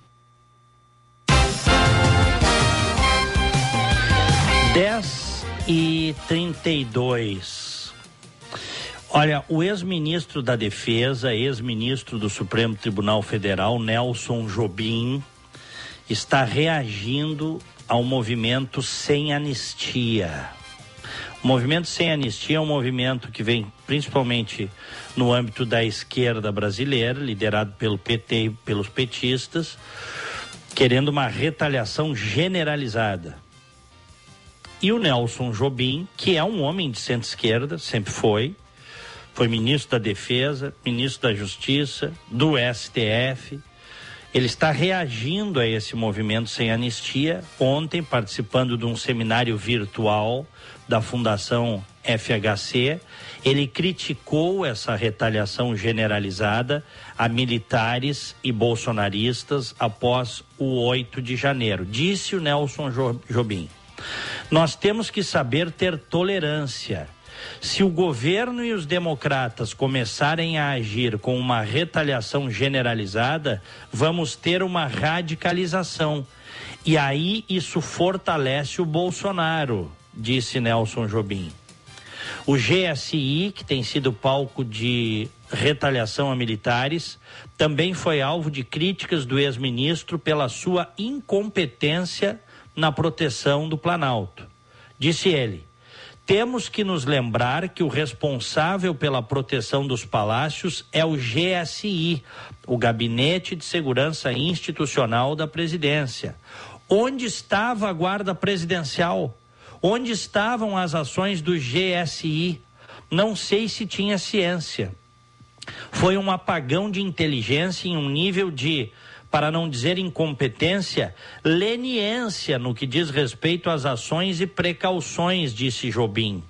10 e 32. Olha, o ex-ministro da Defesa, ex-ministro do Supremo Tribunal Federal, Nelson Jobim, está reagindo ao movimento sem anistia. O movimento sem anistia é um movimento que vem principalmente no âmbito da esquerda brasileira, liderado pelo PT e pelos petistas, querendo uma retaliação generalizada. E o Nelson Jobim, que é um homem de centro-esquerda, sempre foi, foi ministro da Defesa, ministro da Justiça, do STF. Ele está reagindo a esse movimento sem anistia. Ontem, participando de um seminário virtual da Fundação FHC, ele criticou essa retaliação generalizada a militares e bolsonaristas após o 8 de janeiro. Disse o Nelson Jobim. Nós temos que saber ter tolerância. Se o governo e os democratas começarem a agir com uma retaliação generalizada, vamos ter uma radicalização. E aí isso fortalece o Bolsonaro, disse Nelson Jobim. O GSI, que tem sido palco de retaliação a militares, também foi alvo de críticas do ex-ministro pela sua incompetência na proteção do Planalto. Disse ele: temos que nos lembrar que o responsável pela proteção dos palácios é o GSI, o Gabinete de Segurança Institucional da Presidência. Onde estava a Guarda Presidencial? Onde estavam as ações do GSI? Não sei se tinha ciência. Foi um apagão de inteligência em um nível de para não dizer incompetência, leniência no que diz respeito às ações e precauções, disse Jobim.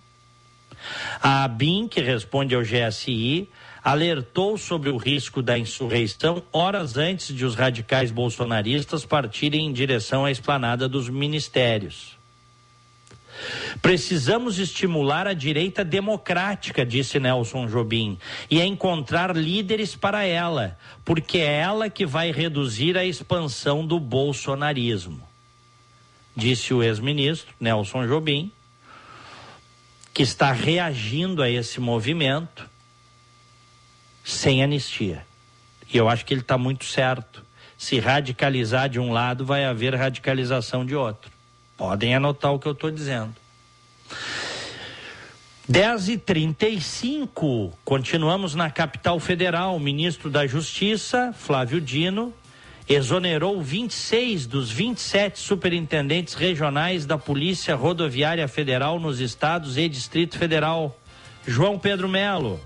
A ABIN, que responde ao GSI, alertou sobre o risco da insurreição horas antes de os radicais bolsonaristas partirem em direção à esplanada dos ministérios. Precisamos estimular a direita democrática, disse Nelson Jobim, e encontrar líderes para ela, porque é ela que vai reduzir a expansão do bolsonarismo. disse o ex-ministro Nelson Jobim, que está reagindo a esse movimento sem anistia. E eu acho que ele está muito certo. Se radicalizar de um lado, vai haver radicalização de outro. Podem anotar o que eu estou dizendo. 10 e 35 continuamos na capital federal. O ministro da Justiça, Flávio Dino, exonerou 26 dos 27 superintendentes regionais da Polícia Rodoviária Federal nos estados e Distrito Federal. João Pedro Melo.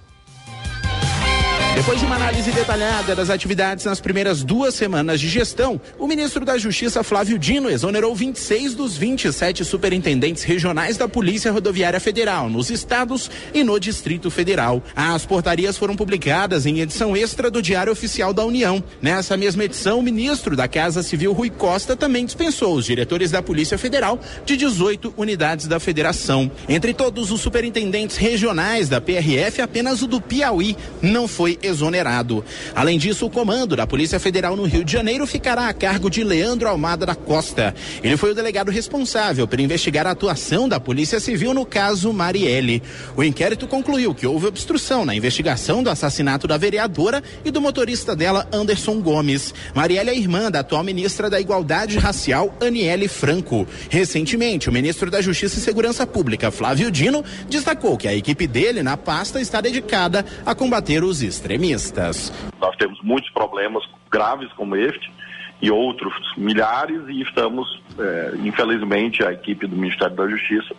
Depois de uma análise detalhada das atividades nas primeiras duas semanas de gestão, o ministro da Justiça Flávio Dino exonerou 26 dos 27 superintendentes regionais da Polícia Rodoviária Federal nos estados e no Distrito Federal. As portarias foram publicadas em edição extra do Diário Oficial da União. Nessa mesma edição, o ministro da Casa Civil Rui Costa também dispensou os diretores da Polícia Federal de 18 unidades da federação. Entre todos os superintendentes regionais da PRF, apenas o do Piauí não foi exonerado. Além disso, o comando da Polícia Federal no Rio de Janeiro ficará a cargo de Leandro Almada da Costa. Ele foi o delegado responsável por investigar a atuação da Polícia Civil no caso Marielle. O inquérito concluiu que houve obstrução na investigação do assassinato da vereadora e do motorista dela, Anderson Gomes. Marielle é irmã da atual ministra da Igualdade Racial, Aniele Franco. Recentemente, o ministro da Justiça e Segurança Pública, Flávio Dino, destacou que a equipe dele na pasta está dedicada a combater os extremistas. Nós temos muitos problemas graves como este e outros milhares e estamos, é, infelizmente, a equipe do Ministério da Justiça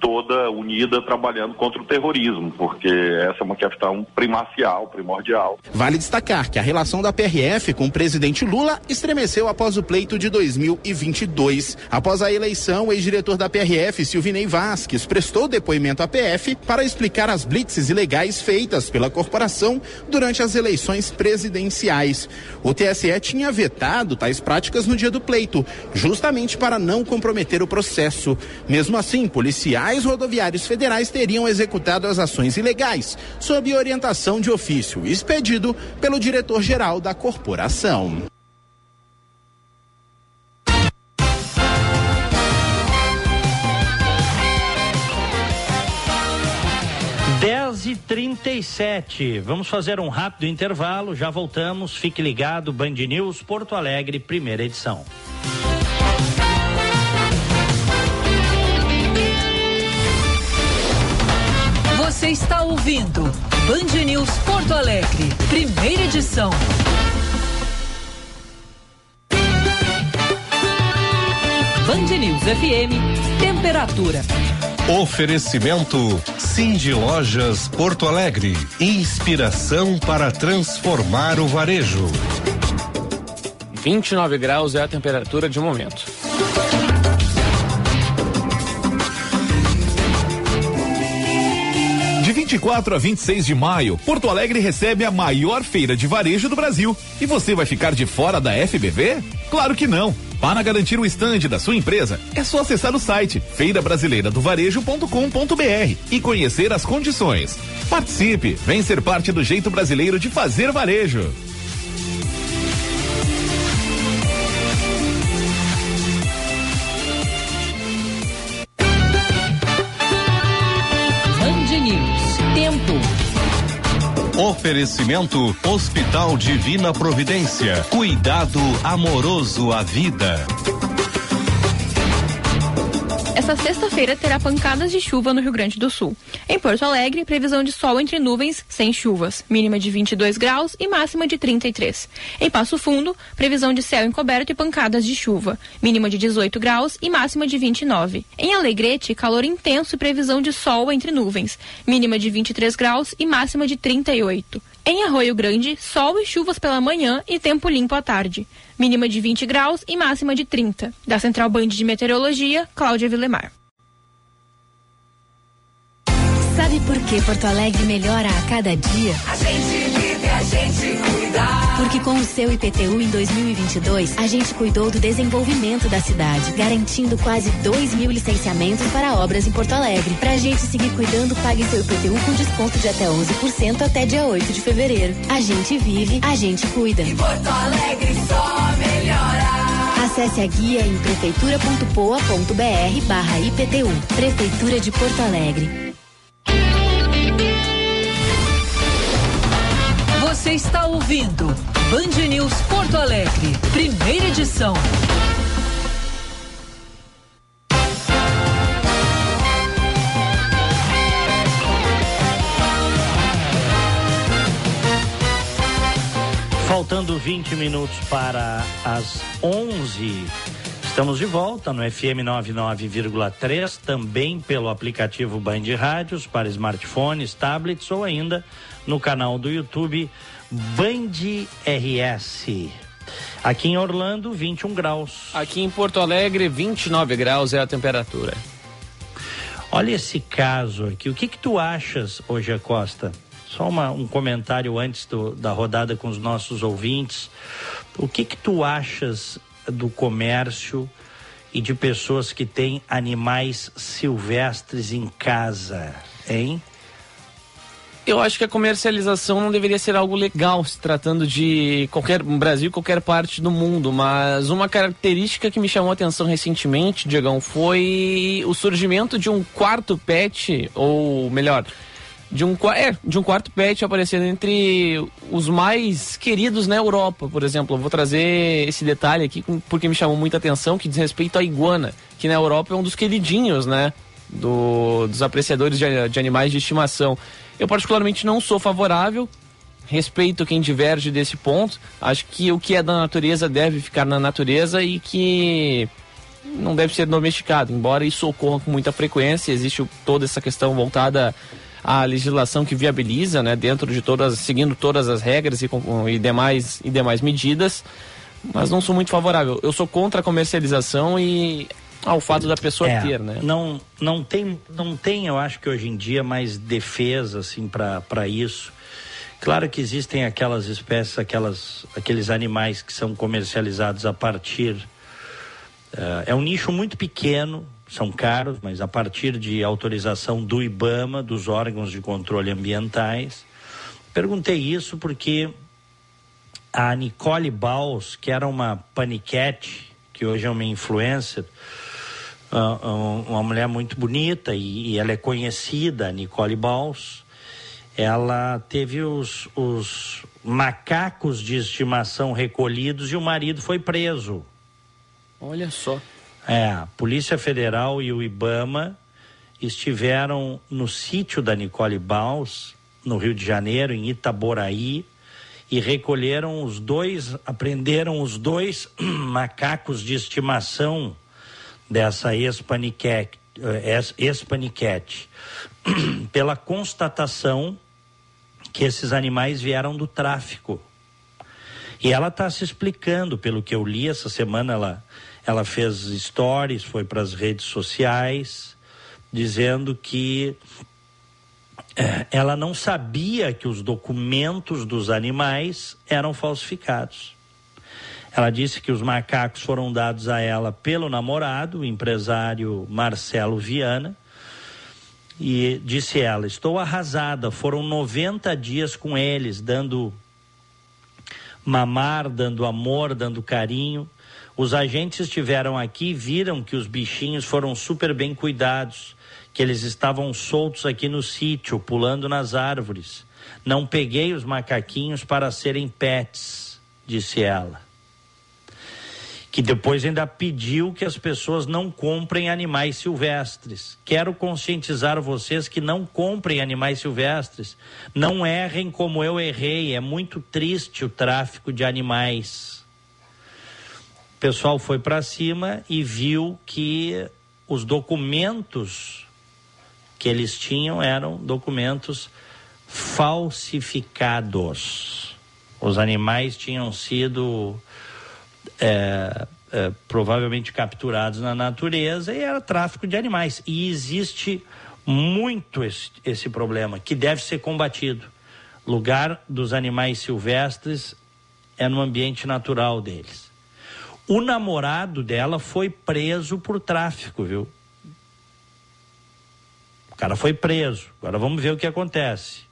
toda unida trabalhando contra o terrorismo, porque essa é uma questão primacial, primordial. Vale destacar que a relação da PRF com o presidente Lula estremeceu após o pleito de 2022. Após a eleição, o ex-diretor da PRF, Silvinei Vasques, prestou depoimento à PF para explicar as blitzes ilegais feitas pela corporação durante as eleições presidenciais. O TSE tinha vetado tais práticas no dia do pleito, justamente para não comprometer o processo. Mesmo assim, policiais policiais rodoviários federais teriam executado as ações ilegais, sob orientação de ofício expedido pelo diretor-geral da corporação. E trinta e sete. Vamos fazer um rápido intervalo, já voltamos. Fique ligado, Band News Porto Alegre, primeira edição. Você está ouvindo Band News Porto Alegre, primeira edição. Band News FM, temperatura. Oferecimento Cindy Lojas Porto Alegre. Inspiração para transformar o varejo. 29 graus é a temperatura de momento. 24 a 26 de maio, Porto Alegre recebe a maior feira de varejo do Brasil. E você vai ficar de fora da FBV? Claro que não. Para garantir o estande da sua empresa, é só acessar o site feirabrasileiradovarejo.com.br e conhecer as condições. Participe, vem ser parte do jeito brasileiro de fazer varejo. Oferecimento Hospital Divina Providência. Cuidado amoroso à vida. Essa sexta-feira terá pancadas de chuva no Rio Grande do Sul. Em Porto Alegre, previsão de sol entre nuvens, sem chuvas, mínima de 22 graus e máxima de 33. Em Passo Fundo, previsão de céu encoberto e pancadas de chuva, mínima de 18 graus e máxima de 29. Em Alegrete, calor intenso e previsão de sol entre nuvens, mínima de 23 graus e máxima de 38. Em Arroio Grande, sol e chuvas pela manhã e tempo limpo à tarde. Mínima de 20 graus e máxima de 30. Da Central Band de Meteorologia, Cláudia Vilemar. Sabe por que Porto Alegre melhora a cada dia? A gente Porque com o seu IPTU em 2022, a gente cuidou do desenvolvimento da cidade, garantindo quase 2 mil licenciamentos para obras em Porto Alegre. Pra gente seguir cuidando, pague seu IPTU com desconto de até 11% até dia 8 de fevereiro. A gente vive, a gente cuida. Porto Alegre só melhora. Acesse a guia em prefeitura.poa.br barra IPTU. Prefeitura de Porto Alegre. Você está ouvindo Band News Porto Alegre, primeira edição. Faltando 20 minutos para as 11. Estamos de volta no FM 99,3, também pelo aplicativo Band Rádios para smartphones, tablets ou ainda no canal do YouTube Band RS. Aqui em Orlando, 21 graus. Aqui em Porto Alegre, 29 graus é a temperatura. Olha esse caso aqui. O que que tu achas, hoje Costa? Só uma, um comentário antes do, da rodada com os nossos ouvintes. O que que tu achas do comércio e de pessoas que têm animais silvestres em casa, hein? Eu acho que a comercialização não deveria ser algo legal, se tratando de qualquer Brasil, qualquer parte do mundo. Mas uma característica que me chamou a atenção recentemente, Diegão, foi o surgimento de um quarto pet, ou melhor, de um, é, de um quarto pet aparecendo entre os mais queridos na Europa, por exemplo. Eu vou trazer esse detalhe aqui porque me chamou muita atenção, que diz respeito à iguana, que na Europa é um dos queridinhos, né? Do, dos apreciadores de, de animais de estimação. Eu particularmente não sou favorável, respeito quem diverge desse ponto. Acho que o que é da natureza deve ficar na natureza e que não deve ser domesticado, embora isso ocorra com muita frequência, existe toda essa questão voltada à legislação que viabiliza, né, dentro de todas, seguindo todas as regras e, e, demais, e demais medidas, mas não sou muito favorável. Eu sou contra a comercialização e ao fato da pessoa É, ter, né? Não, não tem, não tem, eu acho que hoje em dia mais defesa assim para isso. Claro que existem aquelas espécies, aquelas, aqueles animais que são comercializados a partir eh, é um nicho muito pequeno, são caros, mas a partir de autorização do IBAMA, dos órgãos de controle ambientais. Perguntei isso porque a Nicole Baus, que era uma paniquete, que hoje é uma influencer, ah, ah, uma mulher muito bonita e, ela é conhecida, Nicole Baus. Ela teve os, os macacos de estimação recolhidos e o marido foi preso. Olha só. É, a Polícia Federal e o IBAMA estiveram no sítio da Nicole Baus, no Rio de Janeiro, em Itaboraí, e recolheram os dois, apreenderam os dois macacos de estimação dessa ex-paniquete, eh, ex-paniquete, pela constatação que esses animais vieram do tráfico. E ela está se explicando, pelo que eu li essa semana, ela, ela fez stories, foi para as redes sociais, dizendo que eh, ela não sabia que os documentos dos animais eram falsificados. Ela disse que os macacos foram dados a ela pelo namorado, o empresário Marcelo Viana, e disse ela: Estou arrasada, foram 90 dias com eles, dando mamar, dando amor, dando carinho. Os agentes estiveram aqui e viram que os bichinhos foram super bem cuidados, que eles estavam soltos aqui no sítio, pulando nas árvores. Não peguei os macaquinhos para serem pets, disse ela. Que depois ainda pediu que as pessoas não comprem animais silvestres. Quero conscientizar vocês que não comprem animais silvestres. Não errem como eu errei. É muito triste o tráfico de animais. O pessoal foi para cima e viu que os documentos que eles tinham eram documentos falsificados. Os animais tinham sido é, é, provavelmente capturados na natureza e era tráfico de animais. E existe muito esse, esse problema que deve ser combatido. Lugar dos animais silvestres é no ambiente natural deles. O namorado dela foi preso por tráfico, viu? O cara foi preso. Agora vamos ver o que acontece.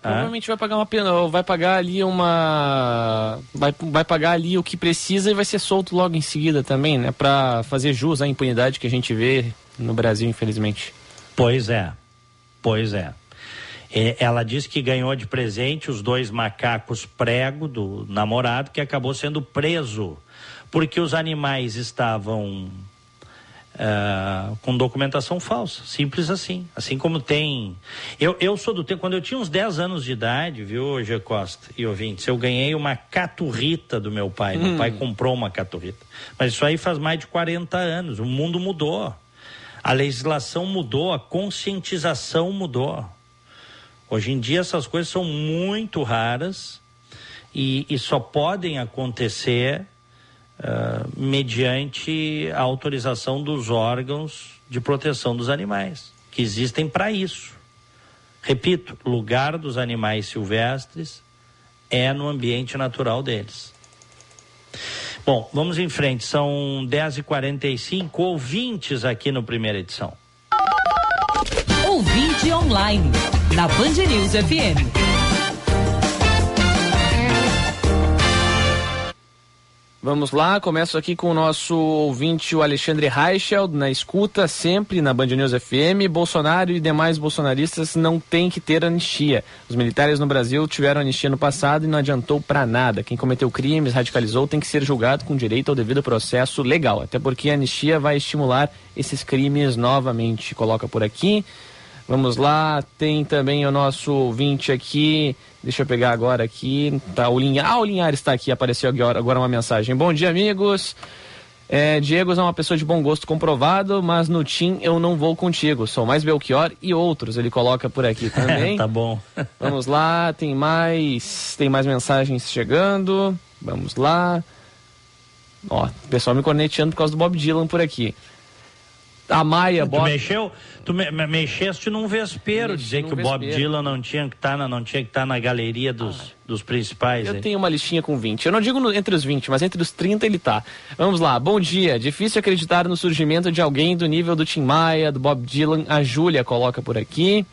Provavelmente vai pagar uma pena, vai pagar ali uma. Vai, vai pagar ali o que precisa e vai ser solto logo em seguida também, né? Pra fazer jus à impunidade que a gente vê no Brasil, infelizmente. Pois é, pois é. É, Ela disse que ganhou de presente os dois macacos prego do namorado, que acabou sendo preso porque os animais estavam ah, com documentação falsa. Simples assim. Assim como tem. Eu, eu sou do tempo, quando eu tinha uns 10 anos de idade, viu, G. Costa e ouvintes, eu ganhei uma caturrita do meu pai. Meu Hum. pai comprou uma caturrita. Mas isso aí faz mais de 40 anos. O mundo mudou. A legislação mudou, a conscientização mudou. Hoje em dia essas coisas são muito raras e, e só podem acontecer ah, mediante a autorização dos órgãos de proteção dos animais, que existem para isso. Repito, lugar dos animais silvestres é no ambiente natural deles. Bom, vamos em frente, são 10h45, ouvintes aqui no primeira edição. Ouvinte online, na Band News FM. Vamos lá, começo aqui com o nosso ouvinte, o Alexandre Reicheld, na escuta, sempre na Band News FM. Bolsonaro e demais bolsonaristas não têm que ter anistia. Os militares no Brasil tiveram anistia no passado e não adiantou para nada. Quem cometeu crimes, radicalizou, tem que ser julgado com direito ao devido processo legal. Até porque a anistia vai estimular esses crimes novamente. Coloca por aqui. Vamos lá, tem também o nosso ouvinte aqui. Deixa eu pegar agora aqui. Tá, o Linhares. Ah, o Linhares está aqui, apareceu agora, agora uma mensagem. Bom dia, amigos. É, Diego é uma pessoa de bom gosto comprovado, mas no Tim eu não vou contigo. Sou mais Belchior e outros. Ele coloca por aqui também. tá bom. Vamos lá, tem mais, tem mais mensagens chegando. Vamos lá. Ó, o pessoal me corneteando por causa do Bob Dylan por aqui. A Maia, Tu Bob. mexeu, tu me, me- mexeste num vespeiro, Mexi dizer num que o Bob vespeiro. Dylan não tinha que estar na, não tinha que estar na galeria dos, dos principais. Eu aí. tenho uma listinha com 20. Eu não digo no- entre os 20, mas entre os 30 ele tá. Vamos lá. Bom dia. Difícil acreditar no surgimento de alguém do nível do Tim Maia, do Bob Dylan. A Júlia coloca por aqui.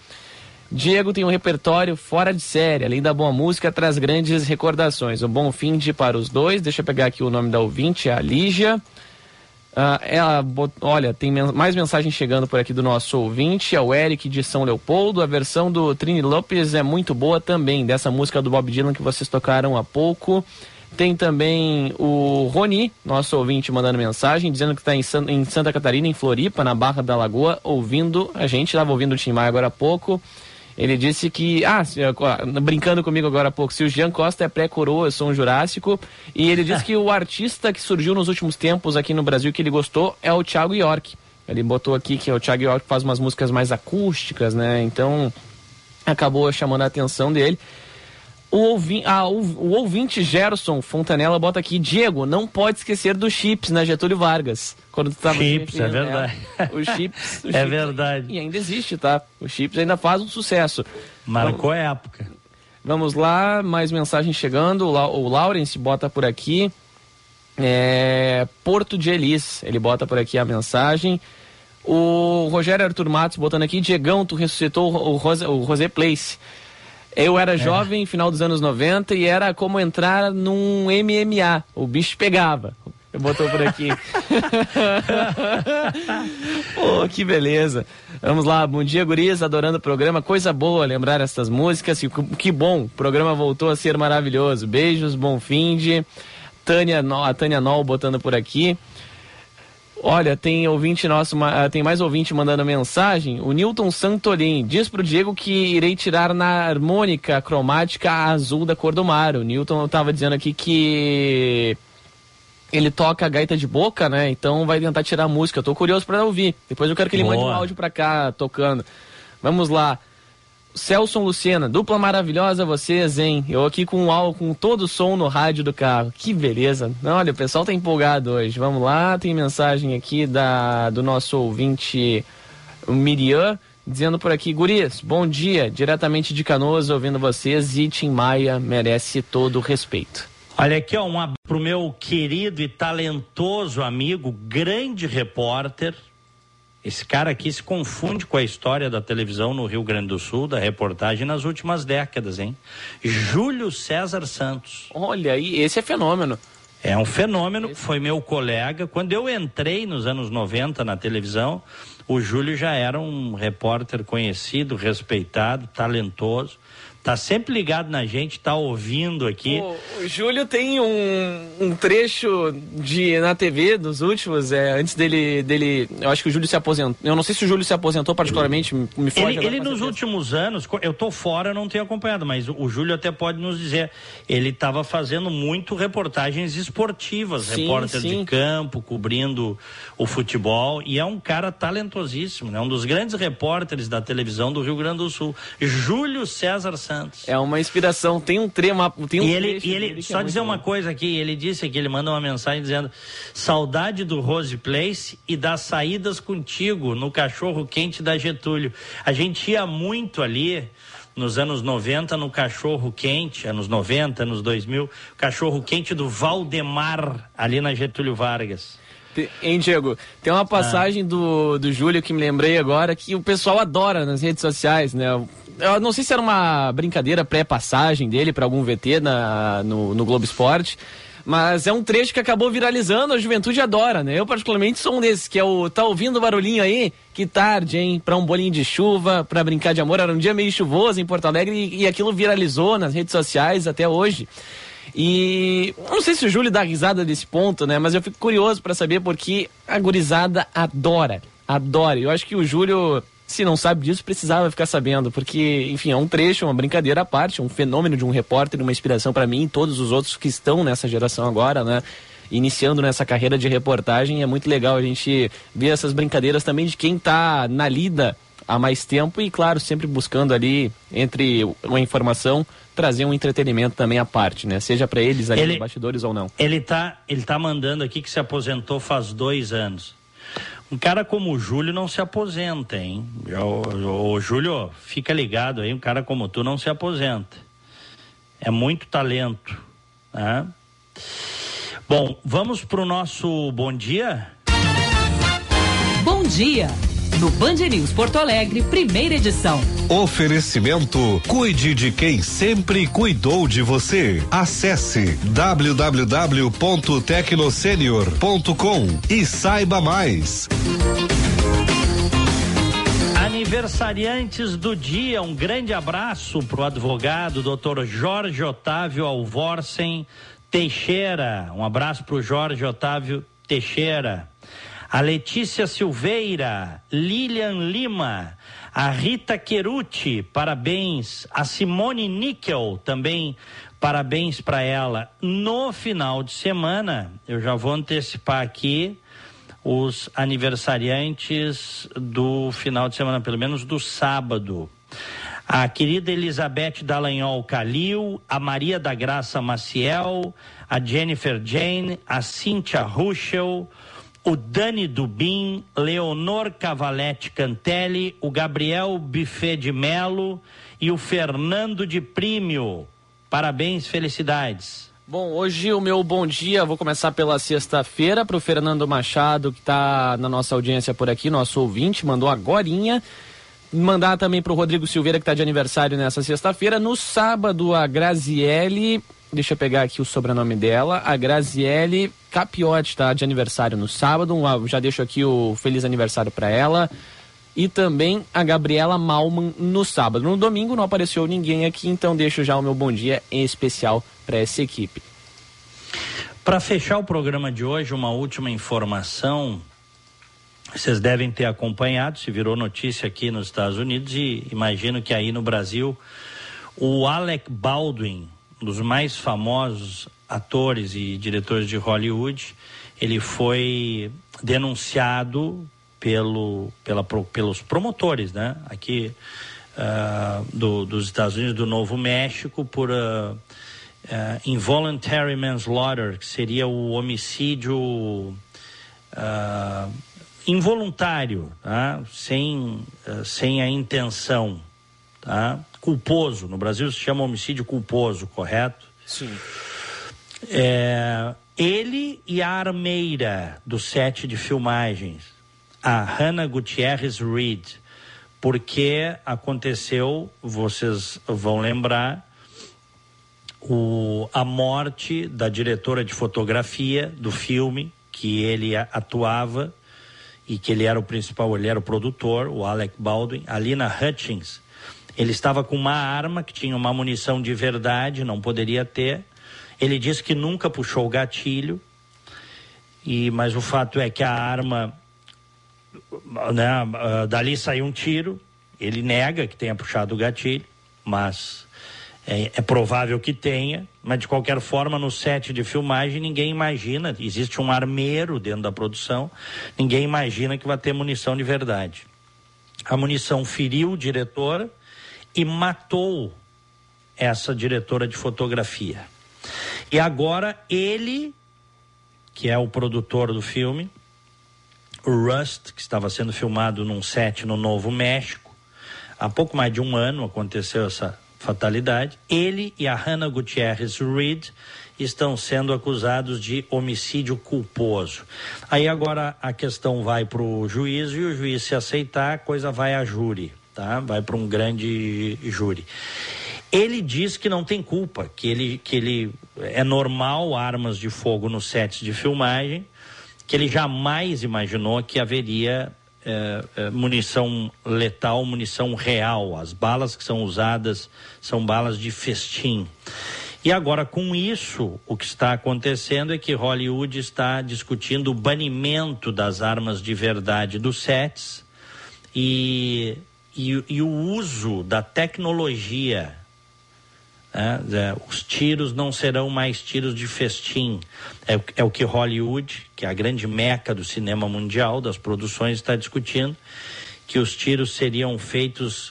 Diego tem um repertório fora de série. Além da boa música, traz grandes recordações. Um bom fim de para os dois. Deixa eu pegar aqui o nome da ouvinte, a Lígia. Bot- olha, tem men- mais mensagem chegando por aqui do nosso ouvinte, é o Eric de São Leopoldo. A versão do Trini Lopes é muito boa também, dessa música do Bob Dylan que vocês tocaram há pouco. Tem também o Roni, nosso ouvinte, mandando mensagem, dizendo que está em, San- em Santa Catarina, em Floripa, na Barra da Lagoa, ouvindo a gente. Estava ouvindo o Tim Maia agora há pouco. Ele disse que, ah, ah, brincando comigo agora há pouco, se o Jean Costa é pré-coroa, eu sou um Jurássico. E ele disse que o artista que surgiu nos últimos tempos aqui no Brasil que ele gostou é o Thiago York. Ele botou aqui que o Thiago York faz umas músicas mais acústicas, né? Então acabou chamando a atenção dele. O, ouvi ah, o, o ouvinte Gerson Fontanella bota aqui, Diego, não pode esquecer dos chips na Getúlio Vargas. Quando tu tava se Chips, é referindo, verdade. né? Os chips. os É chips- verdade. E ainda existe, tá? Os chips ainda faz um sucesso. Marcou época. Vamos lá, mais mensagem chegando. O, o Lawrence bota por aqui. É, Porto de Elis, ele bota por aqui a mensagem. O Rogério Arthur Matos botando aqui, Diegão, tu ressuscitou o, Rose, o Rosé Place. Eu era jovem, final dos anos 90, e era como entrar num MMA. O bicho pegava. Eu botou por aqui. Pô, que beleza. Vamos lá, bom dia, guris, adorando o programa. Coisa boa lembrar essas músicas. E que bom, o programa voltou a ser maravilhoso. Beijos, bom fim de. Tânia, a Tânia Nol botando por aqui. Olha, tem ouvinte nosso, ah, tem mais ouvinte mandando mensagem. O Newton Santolin diz pro Diego que irei tirar na harmônica cromática azul da cor do mar. O Newton estava dizendo aqui que ele toca a gaita de boca, né? Então vai tentar tirar a música. Eu tô curioso para ouvir. Depois eu quero que ele mande um Boa. áudio para cá tocando. Vamos lá. Celson Lucena, dupla maravilhosa vocês, hein? Eu aqui com, o com todo o som no rádio do carro. Que beleza. Não, Olha, o pessoal tá empolgado hoje. Vamos lá, tem mensagem aqui da, do nosso ouvinte Miriam, dizendo por aqui, guris, bom dia, diretamente de Canoas, ouvindo vocês, e Tim Maia merece todo o respeito. Olha aqui, ó, um pro meu querido e talentoso amigo, grande repórter, Esse cara aqui se confunde com a história da televisão no Rio Grande do Sul, da reportagem nas últimas décadas, hein? Júlio César Santos. Olha aí, esse é fenômeno. É um fenômeno, foi meu colega. Quando eu entrei nos anos 90 na televisão, o Júlio já era um repórter conhecido, respeitado, talentoso. Tá sempre ligado na gente, tá ouvindo aqui. O, o Júlio tem um, um, trecho de na TV dos últimos, é, antes dele, dele. Eu acho que o Júlio se aposentou. Eu não sei se o Júlio se aposentou particularmente, me foge Ele, ele nos últimos anos, eu tô fora, não tenho acompanhado, mas o Júlio até pode nos dizer. Ele estava fazendo muito reportagens esportivas, sim, repórter sim. de campo, cobrindo o futebol, e é um cara talentosíssimo, né? Um dos grandes repórteres da televisão do Rio Grande do Sul. Júlio César Santos. É uma inspiração, tem um trema, tem um E ele, e ele só é dizer uma bom. coisa aqui, ele disse aqui, ele manda uma mensagem dizendo: "Saudade do Rose Place e das saídas contigo no cachorro quente da Getúlio. A gente ia muito ali nos anos 90 no cachorro quente, anos 90, anos 2000, cachorro quente do Valdemar ali na Getúlio Vargas. Hein, Diego? Tem uma passagem ah. do, do Júlio que me lembrei agora que o pessoal adora nas redes sociais, né? Eu não sei se era uma brincadeira pré-passagem dele para algum VT na, no, no Globo Esporte. Mas é um trecho que acabou viralizando, a juventude adora, né? Eu, particularmente, sou um desses, que é o. Tá ouvindo o barulhinho aí? Que tarde, hein? Pra um bolinho de chuva, pra brincar de amor. Era um dia meio chuvoso em Porto Alegre e, e aquilo viralizou nas redes sociais até hoje. E não sei se o Júlio dá risada desse ponto, né? Mas eu fico curioso para saber porque a gurizada adora. Adora. Eu acho que o Júlio se não sabe disso, precisava ficar sabendo, porque, enfim, é um trecho, uma brincadeira à parte, um fenômeno de um repórter, uma inspiração para mim e todos os outros que estão nessa geração agora, né? Iniciando nessa carreira de reportagem, é muito legal a gente ver essas brincadeiras também de quem está na lida há mais tempo e, claro, sempre buscando ali, entre uma informação, trazer um entretenimento também à parte, né? Seja para eles ali ele, nos bastidores ou não. Ele tá, ele tá mandando aqui que se aposentou faz dois anos. Um cara como o Júlio não se aposenta, hein? O, o, Júlio, fica ligado aí, um cara como tu não se aposenta. É muito talento. Né? Bom, vamos para o nosso bom dia? Bom dia! No Band News Porto Alegre, primeira edição. Oferecimento: Cuide de quem sempre cuidou de você. Acesse www.tecnosenior.com e saiba mais. Aniversariantes do dia, um grande abraço para o advogado Dr. Jorge Otávio Alvorsen Teixeira. Um abraço para o Jorge Otávio Teixeira a Letícia Silveira, Lilian Lima, a Rita Queruti, parabéns, a Simone Níquel, também parabéns para ela. No final de semana, eu já vou antecipar aqui os aniversariantes do final de semana, pelo menos do sábado. A querida Elizabeth Dallagnol Calil, a Maria da Graça Maciel, a Jennifer Jane, a Cíntia Ruschel, o Dani Dubin, Leonor Cavaletti Cantelli, o Gabriel Buffet de Melo e o Fernando de Prímio. Parabéns, felicidades. Bom, hoje o meu bom dia, vou começar pela sexta-feira para o Fernando Machado, que está na nossa audiência por aqui, nosso ouvinte, mandou agorinha. Mandar também para o Rodrigo Silveira, que está de aniversário nessa sexta-feira. No sábado, a Graziele Deixa eu pegar aqui o sobrenome dela. A Graziele Capiotti está de aniversário no sábado. Já deixo aqui o feliz aniversário para ela. E também a Gabriela Malman no sábado. No domingo não apareceu ninguém aqui, então deixo já o meu bom dia em especial para essa equipe. Para fechar o programa de hoje, uma última informação. Vocês devem ter acompanhado, se virou notícia aqui nos Estados Unidos e imagino que aí no Brasil, o Alec Baldwin, dos mais famosos atores e diretores de Hollywood, ele foi denunciado pelo, pela, pelos promotores, né? Aqui uh, do, dos Estados Unidos, do Novo México, por uh, uh, involuntary manslaughter, que seria o homicídio involuntário, tá? sem, sem a intenção, tá? culposo. No Brasil se chama homicídio culposo, correto? Sim. É, ele e a armeira do set de filmagens, a Hannah Gutierrez Reed, porque aconteceu, vocês vão lembrar, o, a morte da diretora de fotografia do filme que ele atuava e que ele era o principal, ele era o produtor, o Alec Baldwin, ali na Hutchins. Ele estava com uma arma que tinha uma munição de verdade, não poderia ter. Ele disse que nunca puxou o gatilho, e mas o fato é que a arma, né, dali saiu um tiro. Ele nega que tenha puxado o gatilho, mas é, é, provável que tenha, mas de qualquer forma, no set de filmagem, ninguém imagina. Existe um armeiro dentro da produção, ninguém imagina que vai ter munição de verdade. A munição feriu o diretor e matou essa diretora de fotografia. E agora ele, que é o produtor do filme, o Rust, que estava sendo filmado num set no Novo México, há pouco mais de um ano aconteceu essa fatalidade. Ele e a Hannah Gutierrez Reed estão sendo acusados de homicídio culposo. Aí agora a questão vai para o juiz e o juiz se aceitar, a coisa vai a júri, tá? Vai para um grande júri. Ele diz que não tem culpa, que ele, que ele é normal armas de fogo nos sets de filmagem, que ele jamais imaginou que haveria é, é, munição letal, munição real. As balas que são usadas são balas de festim. E agora, com isso, o que está acontecendo é que Hollywood está discutindo o banimento das armas de verdade dos sets e, e, e o uso da tecnologia é, é, os tiros não serão mais tiros de festim. É, é, o que Hollywood, que é a grande meca do cinema mundial, das produções, está discutindo, que os tiros seriam feitos,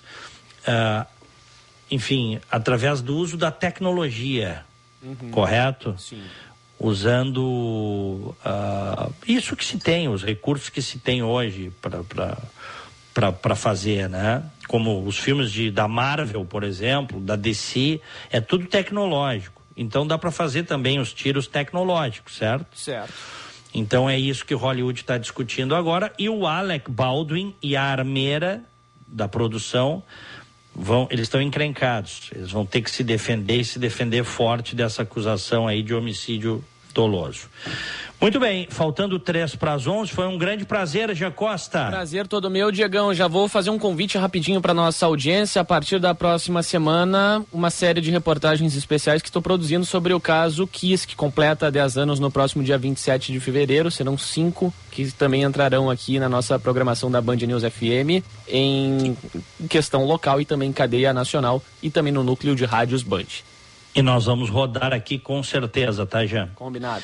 uh, enfim, através do uso da tecnologia, uhum. correto? Sim. Usando uh, isso que se tem, os recursos que se tem hoje para fazer, né? como os filmes de, da Marvel, por exemplo, da DC, é tudo tecnológico. Então dá para fazer também os tiros tecnológicos, certo? Certo. Então é isso que Hollywood está discutindo agora. E o Alec Baldwin e a armeira da produção vão, eles estão encrencados. Eles vão ter que se defender e se defender forte dessa acusação aí de homicídio Muito bem, faltando três para as onze, foi um grande prazer, Gia Costa. Prazer todo meu, Diegão. Já vou fazer um convite rapidinho para nossa audiência. A partir da próxima semana, uma série de reportagens especiais que estou produzindo sobre o caso Kiss, que completa 10 anos no próximo dia 27 de fevereiro. Serão cinco que também entrarão aqui na nossa programação da Band News FM em questão local e também cadeia nacional e também no núcleo de rádios Band. E nós vamos rodar aqui com certeza, tá, Jean? Combinado.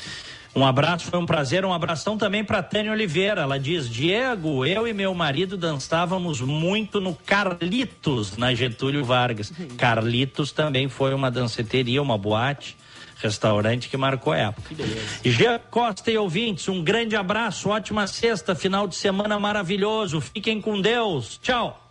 Um abraço, foi um prazer. Um abração também para Tânia Oliveira. Ela diz: Diego, eu e meu marido dançávamos muito no Carlitos, na Getúlio Vargas. Carlitos também foi uma danceteria, uma boate, restaurante que marcou época. Jean Costa e ouvintes, um grande abraço, ótima sexta, final de semana maravilhoso. Fiquem com Deus. Tchau.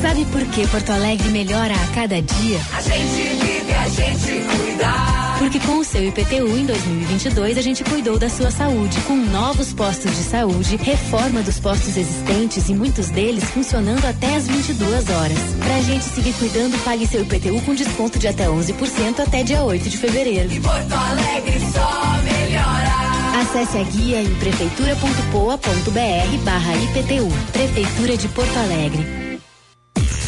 Sabe por que Porto Alegre melhora a cada dia? A gente vive, a gente cuida. Porque com o seu IPTU em 2022 a gente cuidou da sua saúde, com novos postos de saúde, reforma dos postos existentes e muitos deles funcionando até as 22 horas. Pra gente seguir cuidando, pague seu IPTU com desconto de até 11% até dia 8 de fevereiro. E Porto Alegre só melhora. Acesse a guia em prefeitura.poa.br barra IPTU. Prefeitura de Porto Alegre.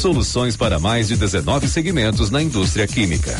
Soluções para mais de 19 segmentos na indústria química.